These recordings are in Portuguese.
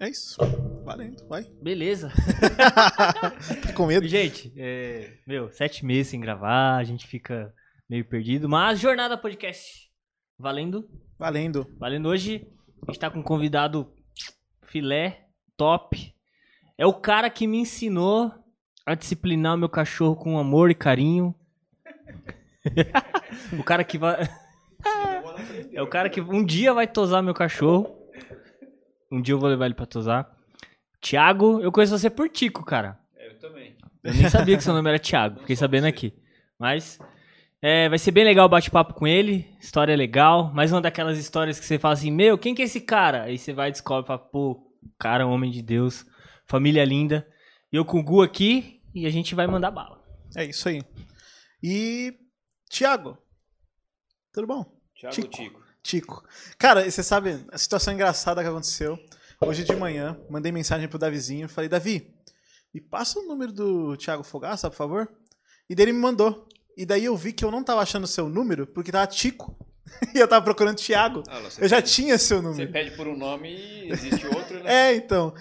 É isso. Valendo, vai. Beleza. Tá com medo? Gente, é, meu, sete meses sem gravar, a gente fica meio perdido. Mas Jornada Podcast. Valendo. Valendo. Valendo hoje. A gente tá com um convidado filé, top. É o cara que me ensinou a disciplinar o meu cachorro com amor e carinho. o cara que vai. é o cara que um dia vai tosar meu cachorro. Um dia eu vou levar ele pra tosar. Tiago, eu conheço você por Tico, cara. É, eu também. Eu nem sabia que seu nome era Thiago, fiquei sabendo aqui. Mas é, vai ser bem legal o bate-papo com ele, história legal. Mais uma daquelas histórias que você fala assim, meu, quem que é esse cara? Aí você vai e descobre, fala, pô, cara, homem de Deus, família linda. E eu com o Gu aqui e a gente vai mandar bala. É isso aí. E. Tiago. Tudo bom? Thiago Tico. Tico. Tico. Cara, você sabe a situação engraçada que aconteceu? Hoje de manhã, mandei mensagem pro Davizinho. Falei, Davi, me passa o número do Thiago Fogaça, por favor. E daí ele me mandou. E daí eu vi que eu não tava achando o seu número, porque tava Tico. E eu tava procurando Thiago. Ah, você Eu já pede- tinha seu Você número. pede por um nome e existe outro, né? É, então.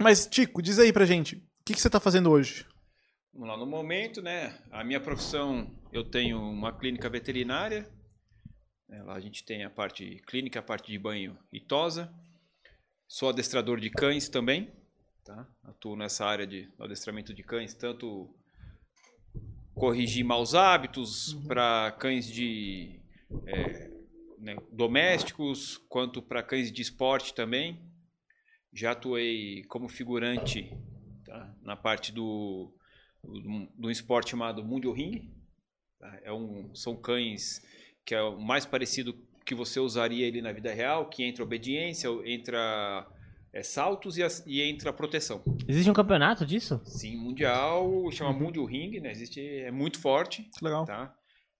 Mas, Tico, diz aí pra gente, o que, que você tá fazendo hoje? Vamos lá, no momento, né? A minha profissão, eu tenho uma clínica veterinária. Né, Lá a gente tem a parte clínica, a parte de banho e tosa. Sou adestrador de cães também. Tá? Atuo nessa área de adestramento de cães, tanto corrigir maus hábitos para cães de é, né, domésticos, quanto para cães de esporte também. Já atuei como figurante tá? na parte do, do, do esporte chamado Mundial Ring. tá? É um, são cães que é o mais parecido que você usaria ele na vida real, que entra obediência, entra é, saltos e, as- e entra proteção. Existe um campeonato disso? Sim, mundial, chama Mundial Ring, né? Existe, é muito forte, Que legal. tá?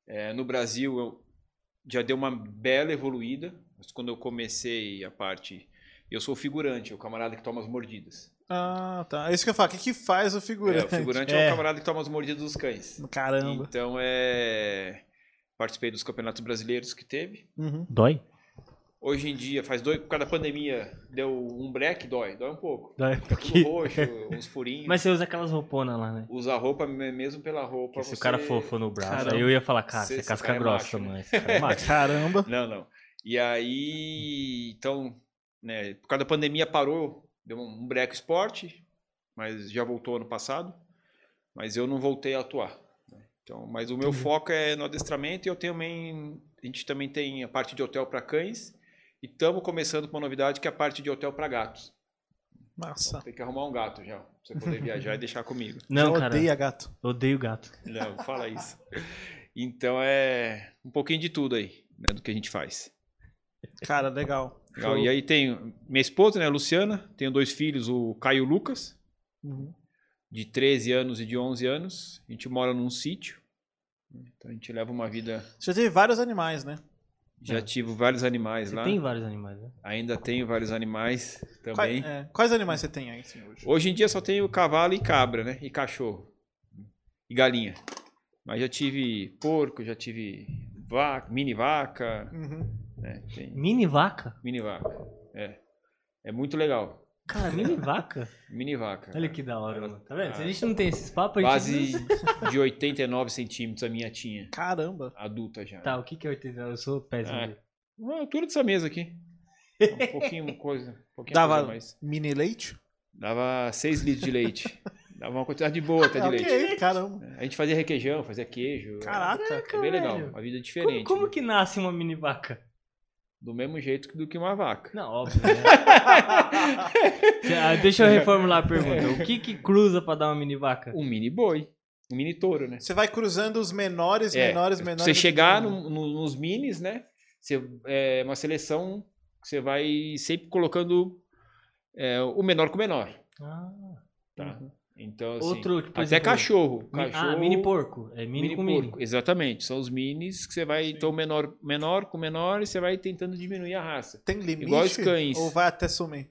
É, no Brasil eu já deu uma bela evoluída, mas quando eu comecei a parte, eu sou o figurante, o camarada que toma as mordidas. Ah, tá. É isso que eu falo. O que, que faz o É, figurante? o figurante é. É. o camarada que toma as mordidas dos cães. Caramba. Então é participei dos campeonatos brasileiros que teve. Uhum. Dói? Hoje em dia, faz dois, por causa da pandemia, deu um break, dói, dói um pouco. Dói. Fica tudo roxo, uns furinhos. Mas você usa aquelas rouponas lá, né? Usa a roupa me- mesmo pela roupa. Porque se o você- cara for, for no braço, Caramba. aí eu ia falar, cara, Você- você é casca é grossa, né? mano. Cara é. Caramba. Não, não. E aí, então, né, por causa da pandemia parou, deu um break esporte, mas já voltou ano passado, mas eu não voltei a atuar. Então, mas o meu foco é no adestramento e eu tenho também, a gente também tem a parte de hotel para cães e estamos começando com uma novidade que é a parte de hotel para gatos. Massa. Tem que arrumar um gato já, pra você poder viajar e deixar comigo. Não, Já cara, odeia gato. odeio gato. Não, fala isso. Então é um pouquinho de tudo aí, né, do que a gente faz. Cara, legal. Legal. E aí tem minha esposa, né, a Luciana, tenho dois filhos, o Caio e o Lucas, Uhum. De 13 anos e de 11 anos. A gente mora num sítio. Então a gente leva uma vida. Já teve vários animais, né? Já É. tive vários animais Você lá. tem vários animais, né? Ainda tenho vários animais Quais, também. é, quais animais você tem aí, assim, hoje? Hoje em dia só tenho cavalo e cabra, né? E cachorro. E galinha. Mas já tive porco, já tive vaca, mini vaca. Uhum. né? Tem Mini vaca? mini vaca. É. É muito legal. Cara, mini vaca? Mini vaca. Olha que da hora, mano. Tá vendo? Se a gente não tem esses papos, a gente... Base de 89 centímetros a minha tinha. Caramba. Adulta já. Tá, o que que é 80? Eu sou péssimo. Ah, nisso. A altura dessa mesa aqui. Um pouquinho coisa. Um pouquinho Dava coisa mais. mini leite? Dava 6 litros de leite. Dava uma quantidade boa até de ok, leite. caramba. A gente fazia requeijão, fazia queijo. Caraca. É bem legal. Uma vida Como, diferente. como né? que nasce uma mini vaca? Do mesmo jeito do que uma vaca. Não, óbvio, né? Ah, Deixa eu reformular a pergunta. O que que cruza pra dar uma mini vaca? Um mini boi. Um mini touro, né? Você vai cruzando os menores, É, menores, menores. Você chegar no- no- nos minis, né? Você, é uma seleção que você vai sempre colocando é, o menor com o menor. Ah, Tá? Então, assim, Outro, tipo, até exemplo, cachorro. mi- cachorro Ah, mini porco. É mini, mini com porco. mini. Exatamente. São os minis que você vai. Então, menor, menor com menor e você vai tentando diminuir a raça. Tem limite? Igual os cães. Ou vai até sumir?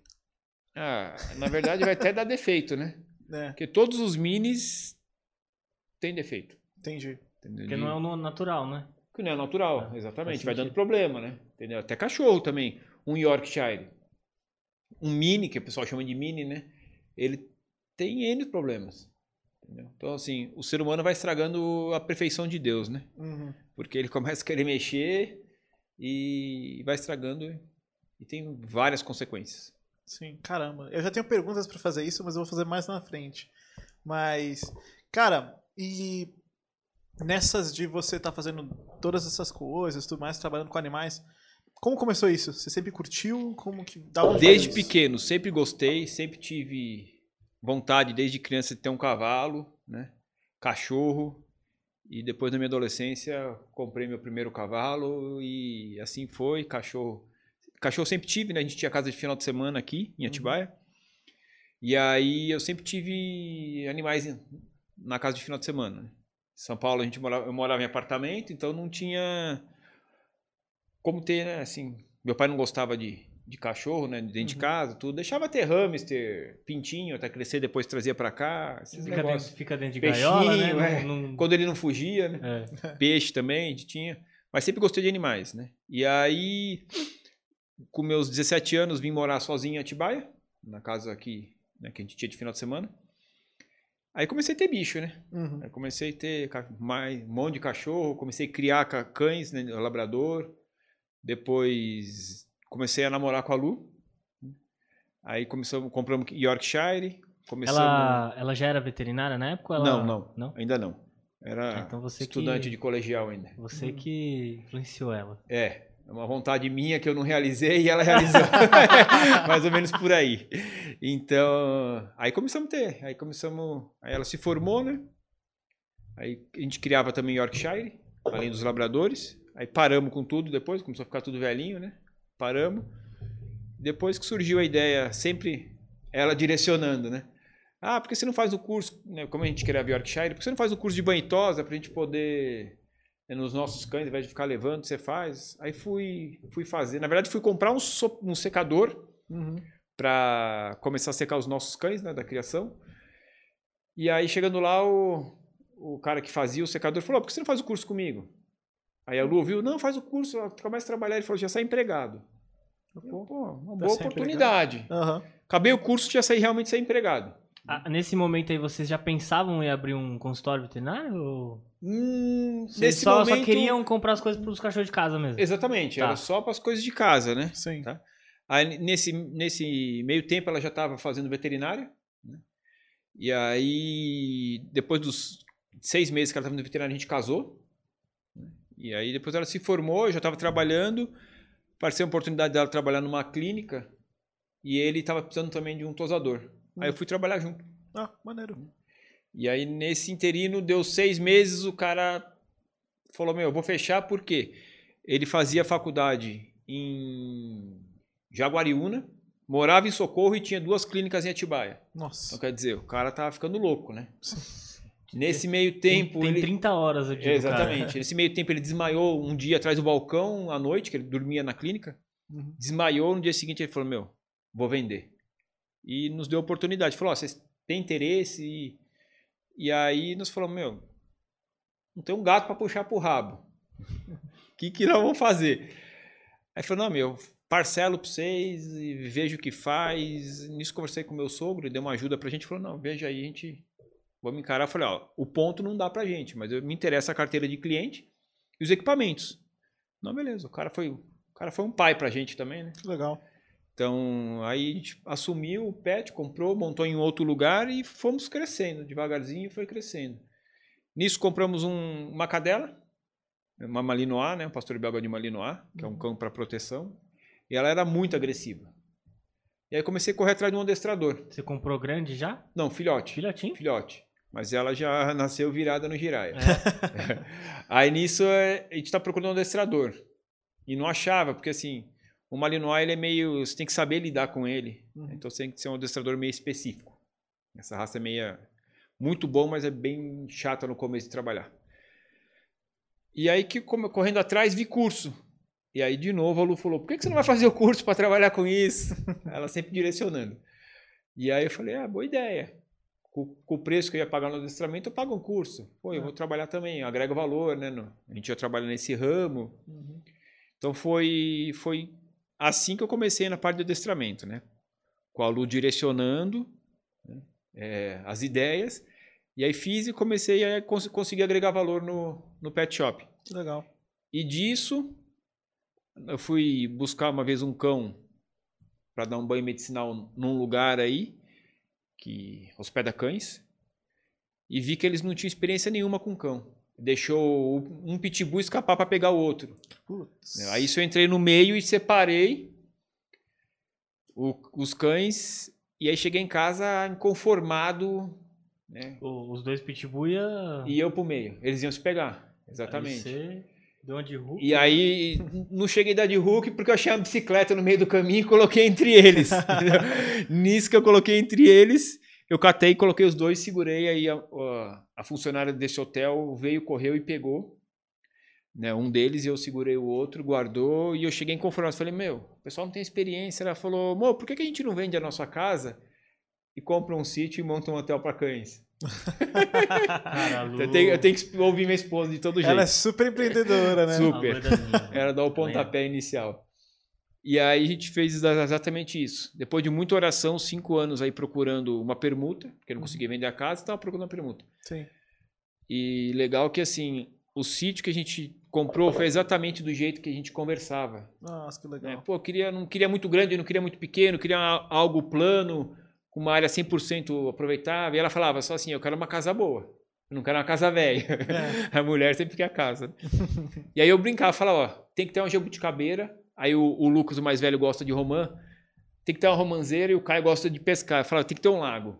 Ah, na verdade, vai até dar defeito, né? É, Porque todos os minis têm defeito. entendi. Entendeu? Porque não é natural, né? Que não é natural, Ah, exatamente. Vai dando problema, né? Entendeu? Até cachorro também. Um Yorkshire. um mini, que o pessoal chama de mini, né? Ele tem N problemas. entendeu? Então, assim, o ser humano vai estragando a perfeição de Deus, né? Uhum. Porque ele começa a querer mexer e vai estragando e tem várias consequências. Sim, caramba. Eu já tenho perguntas pra fazer isso, mas eu vou fazer mais na frente. Mas, cara, e nessas de você estar fazendo todas essas coisas, tudo mais, trabalhando com animais, como começou isso? Você sempre curtiu? Como que onde Desde pequeno, sempre gostei, sempre tive vontade, desde criança, de ter um cavalo, né? Cachorro. E depois da minha adolescência, comprei meu primeiro cavalo e assim foi. Cachorro. Cachorro sempre tive, né? A gente tinha casa de final de semana aqui em Atibaia. E aí eu sempre tive animais na casa de final de semana. né? Em São Paulo a gente morava, eu morava em apartamento, então não tinha como ter, né? Assim, meu pai não gostava de, de cachorro, né? Dentro de casa, tudo. Deixava ter hamster, pintinho, até crescer, depois trazia pra cá. Esses Fica negócios. dentro, fica dentro de Peixinho, gaiola, né? é. Não- não- Quando ele não fugia, né? é. Peixe também, a gente tinha. Mas sempre gostei de animais, né? E aí, com meus 17 anos, vim morar sozinho em Atibaia, na casa aqui, né, que a gente tinha de final de semana. Aí comecei a ter bicho, né? Uhum. Aí comecei a ter mais, um monte de cachorro, comecei a criar cães, né, labrador. Depois comecei a namorar com a Lu. Aí começamos, compramos Yorkshire. Começamos... Ela, ela já era veterinária na época? Ela... Não, não, Não? ainda não. Era Ah, então você estudante que- de colegial ainda. Você que influenciou ela. É, é uma vontade minha que eu não realizei e ela realizou. Mais ou menos por aí. Então, aí começamos a ter. Aí começamos. Aí ela se formou, né? Aí a gente criava também Yorkshire, além dos labradores. Aí paramos com tudo depois, começou a ficar tudo velhinho, né? Paramos. Depois que surgiu a ideia, sempre ela direcionando, né? Ah, por que você não faz o curso, né? como a gente criava Yorkshire, por que você não faz o curso de banho e tosa pra gente poder né, nos nossos cães, ao invés de ficar levando, você faz. Aí fui, fui fazer. Na verdade, fui comprar um, so- um secador Uhum. para começar a secar os nossos cães né, da criação. E aí, chegando lá, o, o cara que fazia o secador falou: por que você não faz o curso comigo? Aí a Lu ouviu: não, faz o curso, começa a trabalhar. Ele falou: já sai empregado. Eu, Pô, uma Já boa oportunidade. Aham. Acabei o curso, já saí realmente sair empregado. Ah, nesse momento aí, vocês já pensavam em abrir um consultório veterinário? Ou... Hum, Vocês nesse só, momento. só queriam comprar as coisas pros cachorros de casa mesmo? Exatamente, Tá. era só para as coisas de casa, né? Sim. Tá. Aí, nesse, nesse meio tempo, ela já estava fazendo veterinária. né? E aí, depois dos seis meses que ela estava no veterinário, a gente casou. E aí, depois ela se formou, eu já estava trabalhando. Apareceu a oportunidade dela trabalhar numa clínica. E ele estava precisando também de um tosador. Aí eu fui trabalhar junto. Ah, maneiro. E aí, nesse interino, deu seis meses, o cara falou, meu, eu vou fechar porque ele fazia faculdade em Jaguariúna, morava em Socorro e tinha duas clínicas em Atibaia. Então, Nossa. quer dizer, o cara tava ficando louco, né? Nesse meio tempo... Tem, tem ele... 30 horas, eu digo, cara. Exatamente. Nesse meio tempo, ele desmaiou um dia atrás do balcão, à noite, que ele dormia na clínica. Uhum. Desmaiou, no dia seguinte ele falou, meu, vou vender. E nos deu oportunidade. Falou, ó, vocês têm interesse? E, e aí nós falamos, meu, não tem um gato para puxar pro rabo. O que, que nós vamos fazer? Aí falou, não, meu, parcelo para vocês e vejo o que faz. Nisso conversei com meu sogro, ele deu uma ajuda pra gente. Falou, não, veja aí, a gente... Vamos encarar. Eu falei, ó, o ponto não dá pra gente, mas eu, me interessa a carteira de cliente e os equipamentos. Não, beleza. O cara foi, o cara foi um pai pra gente também, né? Que legal. Então, aí a gente assumiu o pet, comprou, montou em outro lugar e fomos crescendo, devagarzinho foi crescendo. Nisso compramos um- uma cadela, uma Malinois, né, um pastor belga de Malinois, que é um cão para proteção, e ela era muito agressiva. E aí comecei a correr atrás de um adestrador. Você comprou grande já? Não, filhote. Filhotinho? Filhote. Mas ela já nasceu virada no giraia. É. Aí nisso é, a gente tá procurando um adestrador. E não achava, porque assim, o Malinois ele é meio. Você tem que saber lidar com ele. Uhum. Então você tem que ser um adestrador meio específico. Essa raça é meio. Muito bom, mas é bem chata no começo de trabalhar. E aí que correndo atrás vi curso. E aí de novo a Lu falou: por que você não vai fazer o curso para trabalhar com isso? Ela sempre direcionando. E aí eu falei: ah, boa ideia. Com, o preço que eu ia pagar no adestramento, eu pago um curso. Pô, eu É. vou trabalhar também, agrega valor, né? no- a gente já trabalha nesse ramo. Uhum. Então foi, foi assim que eu comecei na parte do adestramento, né? com a Lu direcionando né, é, as ideias. E aí fiz e comecei a cons conseguir agregar valor no, no pet shop. Legal. E disso, eu fui buscar uma vez um cão para dar um banho medicinal num lugar aí, que hospeda cães, e vi que eles não tinham experiência nenhuma com cão. Deixou um pitbull escapar para pegar o outro. Putz. Aí isso eu entrei no meio e separei o- os cães, e aí cheguei em casa inconformado, né? O- Os dois pitbull ia... E eu pro meio. Eles iam se pegar. Aí Exatamente. você Hulk. E aí, não cheguei a dar de Hulk porque eu achei uma bicicleta no meio do caminho e coloquei entre eles. Nisso que eu coloquei entre eles, eu catei, coloquei os dois, segurei. Aí a, a- a funcionária desse hotel veio, correu e pegou né, um deles e eu segurei o outro, guardou. E eu cheguei inconformado. Falei, meu, o pessoal não tem experiência. Ela falou, amor, por que, que a gente não vende a nossa casa e compra um sítio e monta um hotel para cães? Cara, Eu tenho, eu tenho que ouvir minha esposa de todo jeito. Ela é super empreendedora, né? Super. é. Era dar o pontapé inicial. E aí a gente fez exa- exatamente isso. Depois de muita oração, cinco anos aí procurando uma permuta, porque eu não conseguia vender a casa, estava procurando uma permuta. Sim. E legal que assim, o sítio que a gente comprou foi exatamente do jeito que a gente conversava. Nossa, que né? legal. Pô, eu queria, não queria muito grande, não queria muito pequeno, queria algo plano, uma área 100% aproveitável. E ela falava só assim, eu quero uma casa boa. Eu não quero uma casa velha. É. A mulher sempre quer a casa. e aí eu brincava, falava, ó, tem que ter uma jabuticabeira. Aí o, o Lucas, o mais velho, gosta de romã. Tem que ter uma romanceira e o Caio gosta de pescar. Eu falava, tem que ter um lago.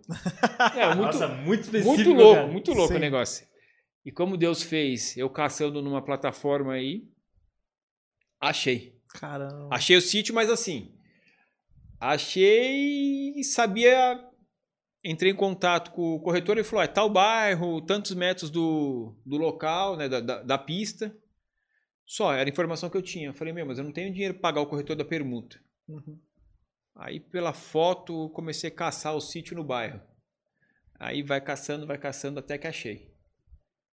É, muito, Nossa, muito específico, muito louco, cara. muito louco Sim. o negócio. E como Deus fez, eu caçando numa plataforma aí, achei. Caramba. Achei o sítio, mas assim, achei e sabia. Entrei em contato com o corretor e falou: é tal bairro, tantos metros do, do local, né, da, da, da pista. Só, era a informação que eu tinha. Eu falei: meu, mas eu não tenho dinheiro para pagar o corretor da permuta. Uhum. Aí, pela foto, comecei a caçar o sítio no bairro. Aí vai caçando, vai caçando até que achei.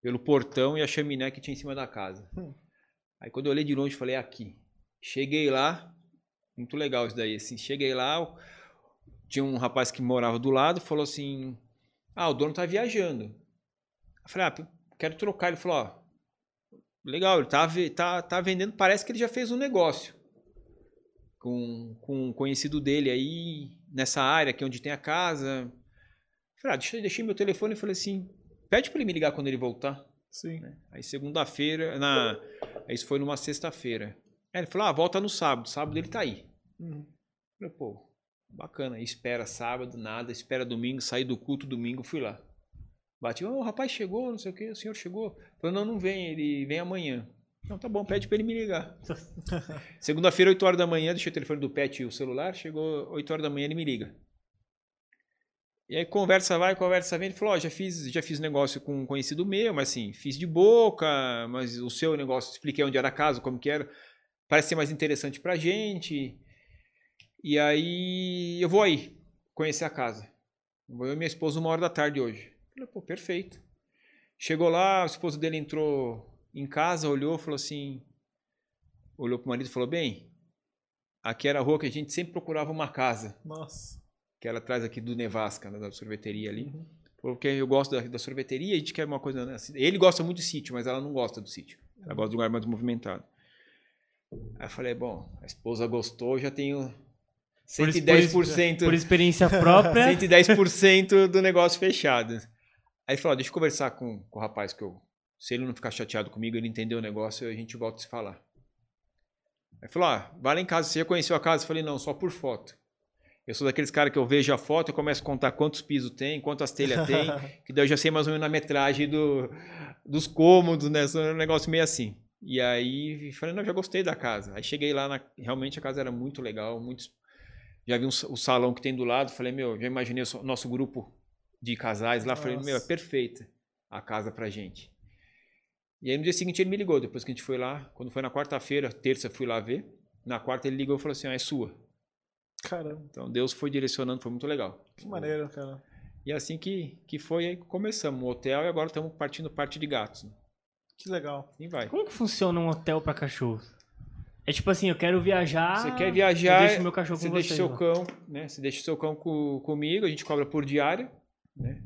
Pelo portão e a chaminé que tinha em cima da casa. Hum. Aí quando eu olhei de longe, falei, "É aqui. Cheguei lá, muito legal isso daí, assim. Cheguei lá, tinha um rapaz que morava do lado, falou assim, ah, o dono tá viajando. Eu falei, ah, quero trocar. Ele falou, ó, legal, ele tá, tá, tá vendendo, parece que ele já fez um negócio com, com um conhecido dele aí nessa área aqui onde tem a casa. Falei, ah, deixa, deixei meu telefone e falei assim, pede para ele me ligar quando ele voltar. Sim. Aí segunda-feira, na, aí isso foi numa sexta-feira. Aí ele falou, ah, volta no sábado, sábado ele tá aí. Uhum. Falei, pô, bacana, espera sábado, nada, espera domingo, saí do culto domingo, fui lá. Bati, ô, o rapaz chegou, não sei o que, o senhor chegou. Falei, não, não vem, ele vem amanhã. Não, tá bom, pede pra ele me ligar. Segunda-feira, 8 horas da manhã, deixei o telefone do pet e o celular, chegou 8 horas da manhã, ele me liga. E aí conversa vai, conversa vem, ele falou, ó, já fiz, já fiz negócio com um conhecido meu, mas assim, fiz de boca, mas o seu negócio, expliquei onde era a casa, como que era, parece ser mais interessante pra gente. E aí eu vou aí conhecer a casa. Vou eu e minha esposa uma hora da tarde hoje. Falei, pô, perfeito. Chegou lá, a esposa dele entrou em casa, olhou, falou assim, olhou pro marido e falou, bem, aqui era a rua que a gente sempre procurava uma casa, Nossa. que era atrás aqui do Nevasca, né, da sorveteria ali. Uhum. Porque eu gosto da, da sorveteria, a gente quer uma coisa. né, assim, Ele gosta muito de sítio, mas ela não gosta do sítio. Ela gosta de lugar mais movimentado. Aí eu falei, bom, a esposa gostou, já tenho Por isso- por isso- 110%. Por experiência própria. 110% do negócio fechado. Aí ele falou, deixa eu conversar com, com o rapaz que eu. Se ele não ficar chateado comigo, ele entender o negócio, a gente volta a se falar. Aí falou, ah, vai lá em casa, você já conheceu a casa? Eu falei, não, só por foto. Eu sou daqueles caras que eu vejo a foto, eu começo a contar quantos pisos tem, quantas telhas tem, que daí eu já sei mais ou menos a metragem do, dos cômodos, né? Só Um negócio meio assim. E aí falei, não, já gostei da casa. Aí cheguei lá, na- realmente a casa era muito legal, muito, já vi um o salão que tem do lado, falei, meu, já imaginei o so- nosso grupo de casais lá, falei, meu, é Nossa. perfeita a casa pra gente. E aí no dia seguinte ele me ligou, depois que a gente foi lá, quando foi na quarta-feira, terça fui lá ver, na quarta ele ligou e falou assim, ah, é sua. Caramba. Então Deus foi direcionando, foi muito legal. Que maneiro, cara. E assim que, que foi, aí começamos o hotel e agora estamos partindo parte de gatos. né? Que legal. E vai. Como que funciona um hotel pra cachorro? É tipo assim, eu quero viajar. Você quer viajar, Eu deixo meu cachorro você com deixa vocês, seu lá. cão, né? Você deixa seu cão co- comigo, a gente cobra por diária, né?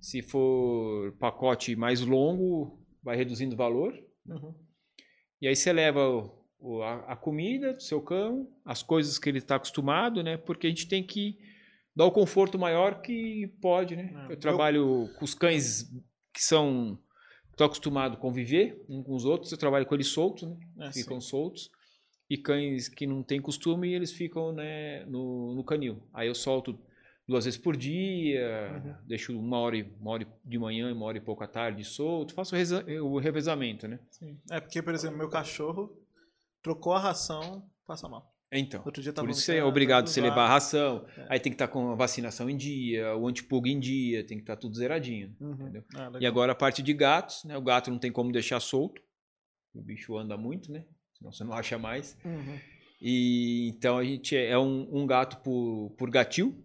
Se for pacote mais longo, vai reduzindo o valor. Uhum. E aí você leva o- o- a, a comida do seu cão, as coisas que ele está acostumado, né? Porque a gente tem que dar o conforto maior que pode, né? É, Eu eu- trabalho com os cães que são estão acostumados a conviver uns com os outros, eu trabalho com eles soltos, né? É, ficam sim. soltos. E cães que não têm costume, eles ficam né, no, no canil. Aí eu solto duas vezes por dia, Uhum. deixo uma hora, e- uma hora de manhã e uma hora e pouco à tarde solto, faço o reza- o revezamento, né? Sim. É porque, por exemplo, meu cachorro trocou a ração, passa mal. Então, Outro dia por isso você é obrigado a levar a ração, É. aí tem que estar com a vacinação em dia, o antipulga em dia, tem que estar tudo zeradinho. Uhum. Entendeu? Ah. E agora a parte de gatos, né? O gato não tem como deixar solto, o bicho anda muito, né? Senão você não acha mais. Uhum. E então a gente é um, um gato por, por gatil.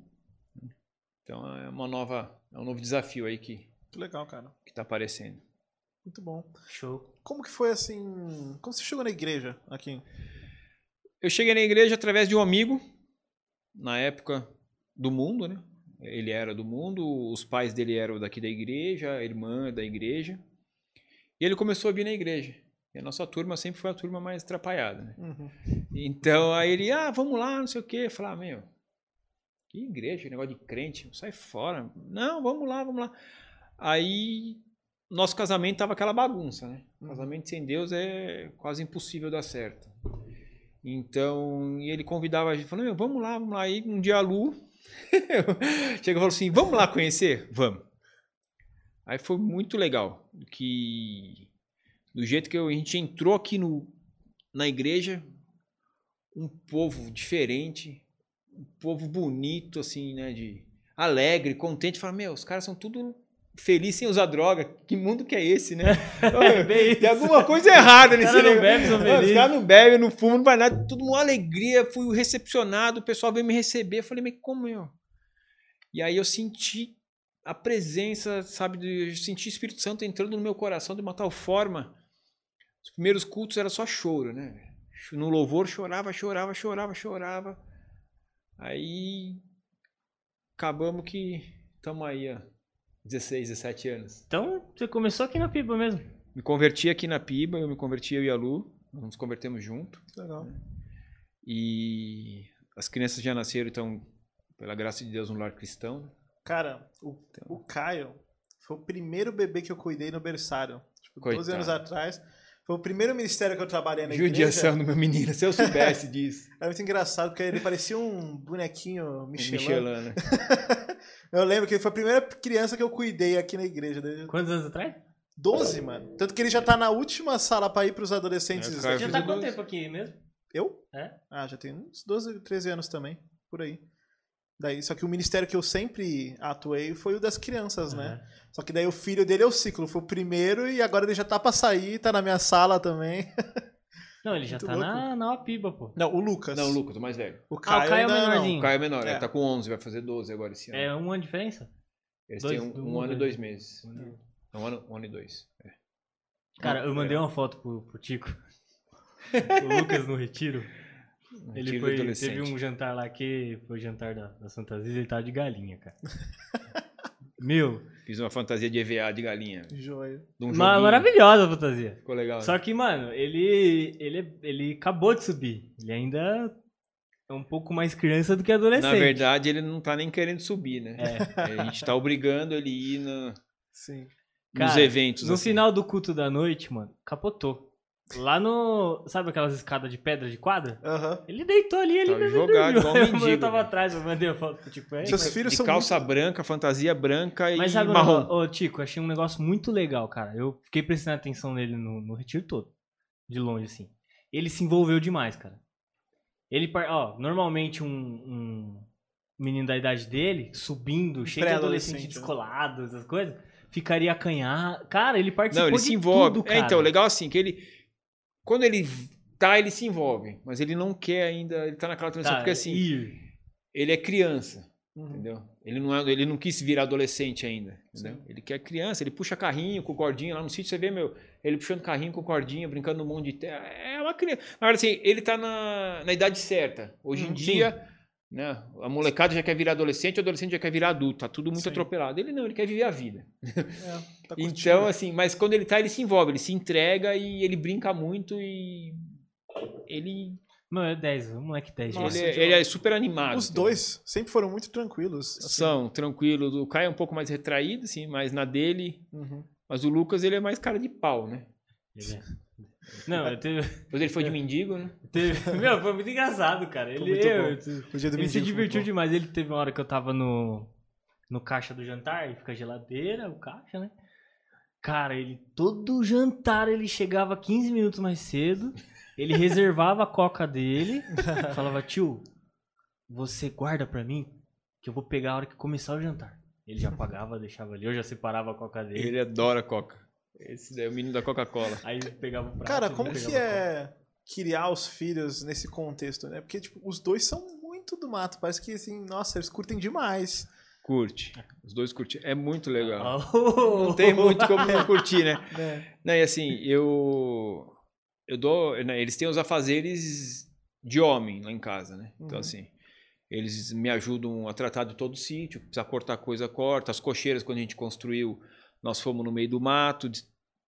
Então é uma nova, é um novo desafio aí que Que legal, cara. que tá aparecendo. Muito bom. Show. Como que foi assim. Como você chegou na igreja aqui? Eu cheguei na igreja através de um amigo, na época do mundo, né? Ele era do mundo, os pais dele eram daqui da igreja, a irmã da igreja. E ele começou a vir na igreja. E a nossa turma sempre foi a turma mais atrapalhada, né? Uhum. Então aí ele, ah, vamos lá, não sei o quê. Eu falei, ah, meu, que igreja, negócio de crente, sai fora. Não, vamos lá, vamos lá. Aí nosso casamento tava aquela bagunça, né? Uhum. Casamento sem Deus é quase impossível dar certo. Então, ele convidava a gente, meu, vamos lá, vamos lá. Aí um dia a Lu chegou e falou assim, vamos lá conhecer? Vamos. Aí foi muito legal, que do jeito que a gente entrou aqui no, na igreja, um povo diferente, um povo bonito, assim, né, de alegre, contente, fala, meu, os caras são tudo felizes sem usar droga, que mundo que é esse, né? Bem Tem alguma coisa errada nesse caras não negócio. bebem, são Não, Os caras não bebem, não fumam, não faz nada, tudo uma alegria, fui recepcionado, o pessoal veio me receber, eu falei, mas como, meu? E aí eu senti a presença, sabe, eu senti o Espírito Santo entrando no meu coração de uma tal forma. Os primeiros cultos era só choro, né? No louvor chorava, chorava, chorava, chorava. Aí acabamos que estamos aí há 16, 17 anos. Então, você começou aqui na Piba mesmo. Me converti aqui na Piba, eu me converti eu e a Lu, nós nos convertemos junto. Legal. E as crianças já nasceram, então, pela graça de Deus, no lar cristão. Cara, o, o Caio foi o primeiro bebê que eu cuidei no berçário. Tipo, 12 Coitado. anos atrás. Foi o primeiro ministério que eu trabalhei na Judiação igreja. do meu menino, se eu soubesse disso. Era muito engraçado, porque ele parecia um bonequinho Michelin. Michelin, né? eu lembro que ele foi a primeira criança que eu cuidei aqui na igreja. Desde Quantos anos atrás? 12, mano. Tanto que ele já tá na última sala pra ir pros adolescentes. É, Já tá quanto 12. tempo aqui mesmo? Eu? É? Ah, já tem uns 12, 13 anos também. Por aí. Daí, só que o ministério que eu sempre atuei foi o das crianças, né? Só que daí o filho dele é o ciclo. Foi o primeiro e agora ele já tá pra sair, tá na minha sala também. Não, ele já Muito tá na, na Apiba, pô. Não, o Lucas. Não, o Lucas, o mais velho. O Ah, Caio, o Caio é o não. menorzinho. O Caio é menor, É. ele tá com 11, vai fazer 12 agora esse ano. É um ano de diferença? Eles dois- têm um, um um ano e dois. meses. Um ano, um ano e dois. É. Cara, eu mandei uma foto pro, pro Tico. o Lucas no retiro. Ele foi, adolescente. teve um jantar lá que foi o jantar da, das fantasias ele tava de galinha, cara. Meu, Fiz uma fantasia de EVA de galinha. Joia. De um maravilhosa a fantasia. Ficou legal. Só que, mano, ele, ele, ele acabou de subir. Ele ainda é um pouco mais criança do que adolescente. Na verdade, ele não tá nem querendo subir, né? É. A gente tá obrigando ele a ir na- Sim. nos Cara, eventos. No assim. final do culto da noite, mano, capotou. Lá no. Sabe aquelas escadas de pedra de quadra? Aham. Ele deitou ali, ele Tava jogado, igual um eu, mendigo, eu tava velho. atrás, eu mandei a foto pro Tico. É, Seus filhos de são calça branca, fantasia branca e Mas sabe, marrom. ô, ô, Tico, achei um negócio muito legal, cara. Eu fiquei prestando atenção nele no, no retiro todo. De longe, assim. Ele se envolveu demais, cara. Ele, ó, normalmente um, um menino da idade dele, subindo, cheio de adolescente né? descolado, essas coisas, ficaria acanhar. Cara, ele participou Não, ele de se envolve. tudo, é, então, legal assim, que ele. Quando ele tá, ele se envolve. Mas ele não quer ainda. Ele tá naquela transição, Tá, porque assim, ele é criança. Uhum. Entendeu? Ele não, é, ele não quis virar adolescente ainda. Entendeu? Sim. Ele quer criança, ele puxa carrinho com cordinha lá no sítio, você vê, meu, ele puxando carrinho com cordinha, brincando no mundo de terra. É uma criança. Agora, assim, ele tá na, na idade certa. Hoje em Hum, dia, né, a molecada já quer virar adolescente, o adolescente já quer virar adulto. Tá tudo muito Sim. atropelado. Ele não, ele quer viver a vida. É, tá. Então, assim, mas quando ele tá, ele se envolve, ele se entrega e ele brinca muito e ele, Mano, é 10, o moleque 10 já. Nossa, ele, é- João. ele é super animado. Os entendeu? dois sempre foram muito tranquilos. assim. São tranquilos. O Caio é um pouco mais retraído, assim, mais na dele. Uhum. Mas o Lucas, ele é mais cara de pau, né? Ele é. Não, eu teve, Depois ele foi de mendigo, né? teve- Meu, foi muito engraçado, cara. Ele, muito eu- bom. eu- O dia do ele se mendigo divertiu bom. demais. Ele teve uma hora que eu tava no, no caixa do jantar, e fica a geladeira, o caixa, né? Cara, ele todo jantar ele chegava 15 minutos mais cedo, ele reservava a coca dele, falava, tio, você guarda pra mim que eu vou pegar a hora que começar o jantar. Ele já pagava, deixava ali, eu já separava a coca dele. Ele adora Coca. Esse daí é o menino da Coca-Cola. Aí pegava o prato. Cara, ele como que é criar os filhos nesse contexto, né? Porque, tipo, os dois são muito do mato. Parece que, assim, nossa, eles curtem demais. Curte. Os dois curtem. É muito legal. Oh. Não tem muito como não curtir, né? Né? Não, e assim, eu. Eu dou. né, eles têm os afazeres de homem lá em casa, né? Então, Uhum. assim. Eles me ajudam a tratar de todo o sítio. Precisa cortar coisa, corta. As cocheiras, quando a gente construiu, nós fomos no meio do mato,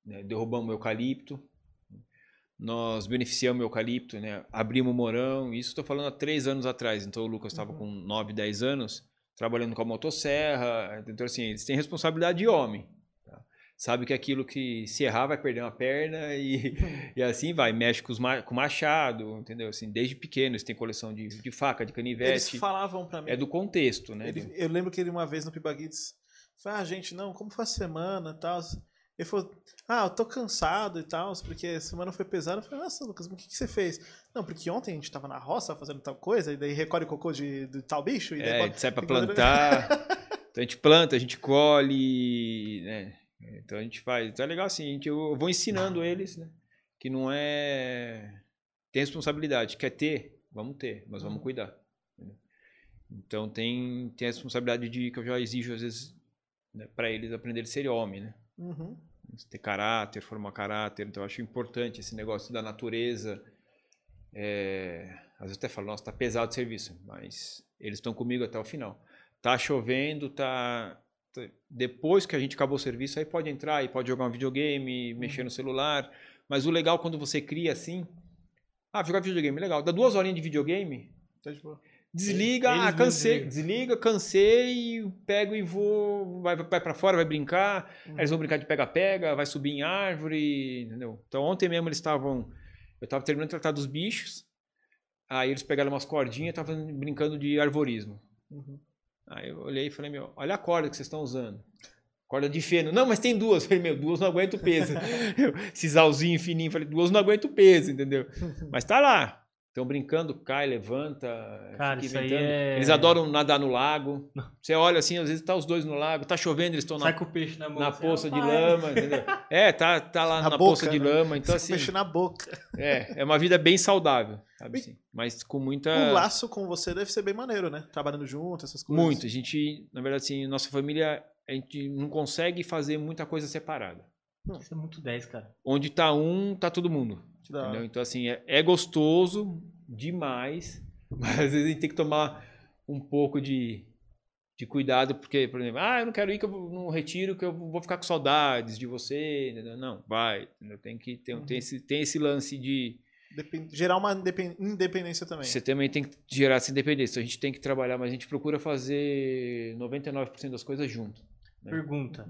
né, derrubamos o eucalipto. Nós beneficiamos o eucalipto, né? Abrimos o morão. Isso estou falando há três anos atrás. Então o Lucas estava Uhum. com 9, 10 anos, trabalhando com a motosserra. Então, assim, eles têm responsabilidade de homem. tá? Sabe que aquilo que se errar vai perder uma perna e, e assim vai. Mexe com, os ma- com machado, entendeu? Assim, desde pequeno eles têm coleção de, de faca, de Eles canivete. falavam pra mim. É do contexto, né? Ele- eu lembro que ele uma vez no Pibaguides falou, ah, gente, não, como foi a semana e tal? Ele falou, ah, eu tô cansado e tal, porque a semana foi pesada. Eu falei, nossa, Lucas, mas o que, que você fez? Não, porque ontem a gente tava na roça fazendo tal coisa, e daí recolhe cocô de, de tal bicho, e daí É, a bota- gente sai que- plantar. então a gente planta, a gente colhe, né? Então a gente faz. Então é legal assim, a gente, eu vou ensinando eles, né? Que não é. Tem responsabilidade. Quer ter? Vamos ter, mas vamos cuidar. entendeu? Então tem, tem a responsabilidade de que eu já exijo, às vezes, né, para eles aprenderem a ser homem, né? Uhum. ter caráter, formar caráter. Então, eu acho importante esse negócio da natureza. É, às vezes até falo, nossa, tá pesado o serviço, mas eles estão comigo até o final. Tá chovendo, tá, tá- Depois que a gente acabou o serviço, aí pode entrar, aí pode jogar um videogame, mexer no celular. Mas o legal quando você cria assim. Ah, jogar videogame, legal. Dá duas horinhas de videogame, Tá de boa. Desliga, Eles ah, cansei, desliga, cansei, pego e vou, vai, vai para fora, vai brincar, Uhum. aí eles vão brincar de pega-pega, vai subir em árvore, entendeu? Então ontem mesmo eles estavam, eu estava terminando de tratar dos bichos, aí eles pegaram umas cordinhas e estavam brincando de arvorismo. Uhum. Aí eu olhei e falei, meu, olha a corda que vocês estão usando. Corda de feno. Não, mas tem duas. Eu falei, meu, duas não aguenta o peso. Eu, Cisalzinho fininho. Falei, duas não aguenta o peso, entendeu? Mas tá lá. Estão brincando, cai, levanta. Cara, isso aí é- Eles adoram nadar no lago. Você olha assim, às vezes tá os dois no lago, tá chovendo, eles estão na, com o peixe na mão. na assim, poça de lama, entendeu? É, tá, tá lá Na na, boca, poça de né? lama. Então, assim, mexe na boca. é, é uma vida bem saudável, sabe assim? Mas com muita. O laço com você deve ser bem maneiro, né? Trabalhando junto, essas coisas. Muito. A gente, na verdade, assim, nossa família, a gente não consegue fazer muita coisa separada. Isso é muito 10, cara. Onde tá um, tá todo mundo. Entendeu? Então, assim, é, é gostoso demais, mas às vezes a gente tem que tomar um pouco de, de cuidado, porque, por exemplo, ah, eu não quero ir que eu vou- não retiro, que eu vou ficar com saudades de você. entendeu? Não, vai. entendeu? Tem que ter, Uhum. tem, esse, tem esse lance de. Depen- Gerar uma indepen- independência também. Você também tem que gerar essa independência. Então, a gente tem que trabalhar, mas a gente procura fazer 99% das coisas junto. né? Pergunta.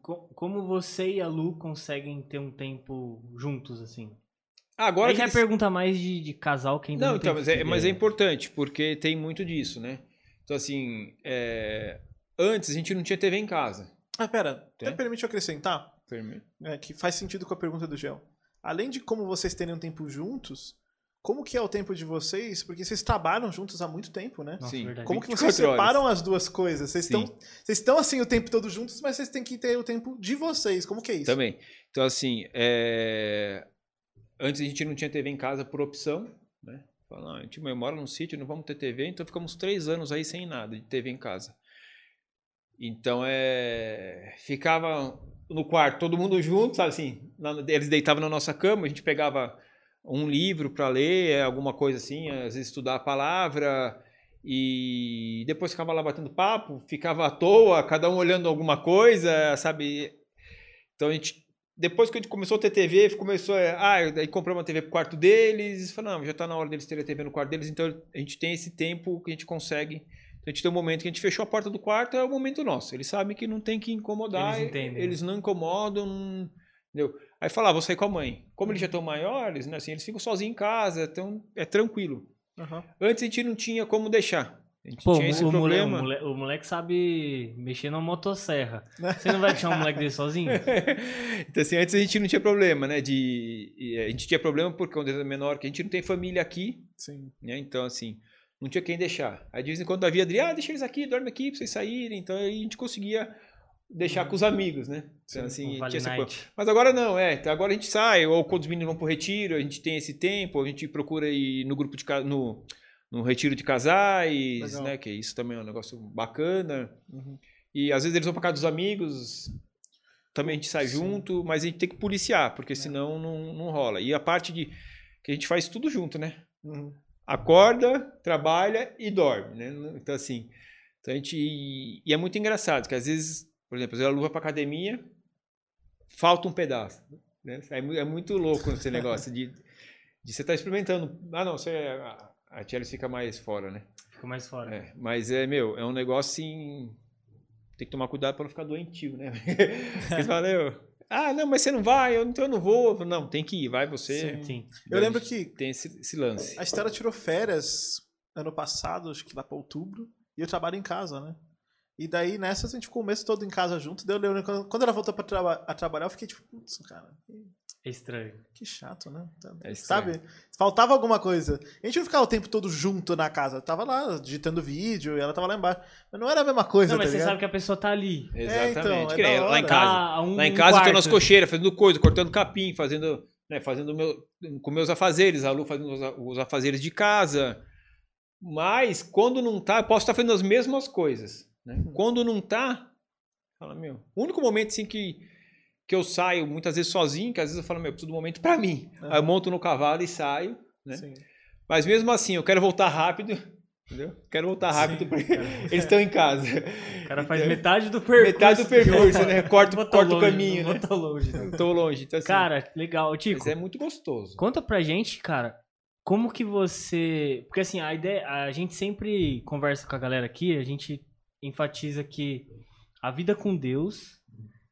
Co- Como você e a Lu conseguem ter um tempo juntos, assim? Agora Aí que já é eles- pergunta mais de, de casal que ainda não, Não, então, tem mas é, mas é importante, porque tem muito disso, né? Então, assim, é, antes a gente não tinha TV em casa. Ah, pera. Até permite eu acrescentar, Permi- né, que faz sentido com a pergunta do Gel. Além de como vocês terem um tempo juntos, como que é o tempo de vocês? Porque vocês trabalham juntos há muito tempo, né? Nossa, Sim. verdade. Como que 24 vocês horas. separam as duas coisas? Vocês Sim. estão vocês estão assim o tempo todo juntos, mas vocês têm que ter o tempo de vocês. Como que é isso? Também. Então, assim, é, antes a gente não tinha TV em casa por opção, né? Fala, não, a gente mora num sítio, não vamos ter TV, então ficamos três anos aí sem nada de TV em casa. Então é. Ficava no quarto, todo mundo junto, sabe assim? Eles deitavam na nossa cama, a gente pegava um livro para ler, alguma coisa assim, às vezes estudar a palavra e depois ficava lá batendo papo, ficava à toa, cada um olhando alguma coisa, sabe? Então a gente depois que a gente começou a ter TV, começou a. Ah, aí comprou uma TV pro quarto deles. Falou, não, já está na hora deles terem a TV no quarto deles. Então a gente tem esse tempo que a gente consegue. A gente tem um momento que a gente fechou a porta do quarto, é o momento nosso. Eles sabem que não tem que incomodar. Eles entendem. Eles não incomodam. Não, entendeu? Aí falar, ah, vou sair com a mãe. Como eles já estão maiores, né, assim, eles ficam sozinhos em casa, então é tranquilo. Uhum. Antes a gente não tinha como deixar. A gente Pô, tinha esse o problema. Moleque, o, moleque, sabe mexer na motosserra. Você não vai deixar um moleque dele sozinho? então, assim, antes a gente não tinha problema, né? De, a gente tinha problema porque quando era menor, que a gente não tem família aqui. Sim. Né? Então, assim, não tinha quem deixar. Aí de vez em quando havia Adri, ah, deixa eles aqui, dorme aqui pra vocês saírem. Então aí a gente conseguia deixar com os amigos, né? Então, assim, vale tinha Mas agora não, é. Então, agora a gente sai, ou quando os meninos vão pro retiro, a gente tem esse tempo, a gente procura ir no grupo de no no retiro de casais, Legal. né? Que isso também é um negócio bacana. Uhum. E às vezes eles vão para casa dos amigos, também a gente sai Sim. junto, mas a gente tem que policiar, porque é. senão não, não rola. E a parte de que a gente faz tudo junto, né? Uhum. Acorda, trabalha e dorme, né? Então assim, então a gente e é muito engraçado que às vezes, por exemplo, a luva para academia, falta um pedaço, né? É, é muito louco esse negócio de, de você estar tá experimentando. Ah, não, você a Chelsea fica mais fora, né? Fica mais fora. É, mas é, meu, é um negócio assim. Tem que tomar cuidado para não ficar doentio, né? Porque você ah, não, mas você não vai, eu, então eu não vou. Não, tem que ir, vai você. Sim. Sim. Eu lembro que. Tem esse, esse, lance. A Estela tirou férias ano passado, acho que lá para outubro, e eu trabalho em casa, né? E daí, nessas, a gente ficou o mês todo em casa junto. Deu, quando ela voltou pra traba a trabalhar, eu fiquei tipo, putz, cara, é estranho. Que chato, né? É Sabe? Faltava alguma coisa. A gente não ficava o tempo todo junto na casa. Eu tava lá digitando vídeo e ela tava lá embaixo. Mas não era a mesma coisa. Não, mas tá você sabe que a pessoa tá ali. É, Exatamente. Então, é lá em casa. Ah, um, lá em casa um eu tô nas cocheiras, fazendo coisa, cortando capim, fazendo. Né, fazendo meu, com meus afazeres, a Lu fazendo os, os afazeres de casa. Mas quando não tá, eu posso estar fazendo as mesmas coisas. Né? Uhum. Quando não tá, fala, meu. O único momento assim que que eu saio muitas vezes sozinho, que às vezes eu falo, meu, eu preciso do momento para mim. Uhum. Aí eu monto no cavalo e saio, né? Sim. Mas mesmo assim, eu quero voltar rápido, entendeu? Quero voltar rápido Sim, porque eles estão em casa. O cara faz então, metade do percurso. Metade do percurso, né? Corta, corta o caminho, né? Tô longe. Não. Tô longe. Então, assim, cara, legal. Tico, mas é muito gostoso. Conta pra gente, cara, como que você... Porque assim, a ideia... A gente sempre conversa com a galera aqui, a gente enfatiza que a vida com Deus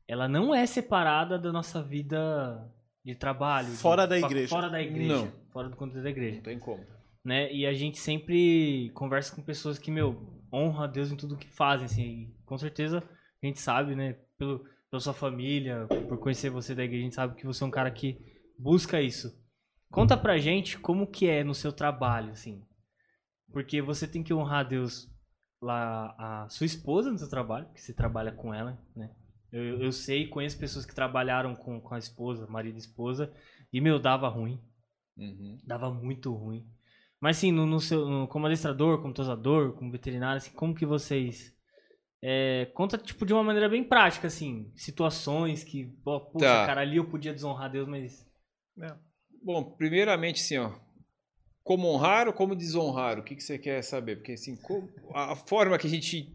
ela não é separada da nossa vida de trabalho. Fora de, da igreja. Fora da igreja. Não. Fora do contexto da igreja. Não tem como. Né? E a gente sempre conversa com pessoas que, meu, honra a Deus em tudo que fazem, assim. com certeza a gente sabe, né, pelo, pela sua família, por conhecer você da igreja, a gente sabe que você é um cara que busca isso. Conta pra gente como que é no seu trabalho, assim. Porque você tem que honrar a Deus lá, a sua esposa no seu trabalho, que você trabalha com ela, né? Eu, eu sei, conheço pessoas que trabalharam com, com a esposa, marido e esposa, e, meu, dava ruim. Uhum. Dava muito ruim. Mas, assim, no, no seu, no, como adestrador, como tosador, como veterinário, assim, como que vocês... É, conta, tipo, de uma maneira bem prática, assim, situações que, pô, puxa, tá. cara, ali eu podia desonrar Deus, mas... É. Bom, primeiramente, assim, ó, como honrar ou como desonrar? O que, que você quer saber? Porque, assim, a forma que a gente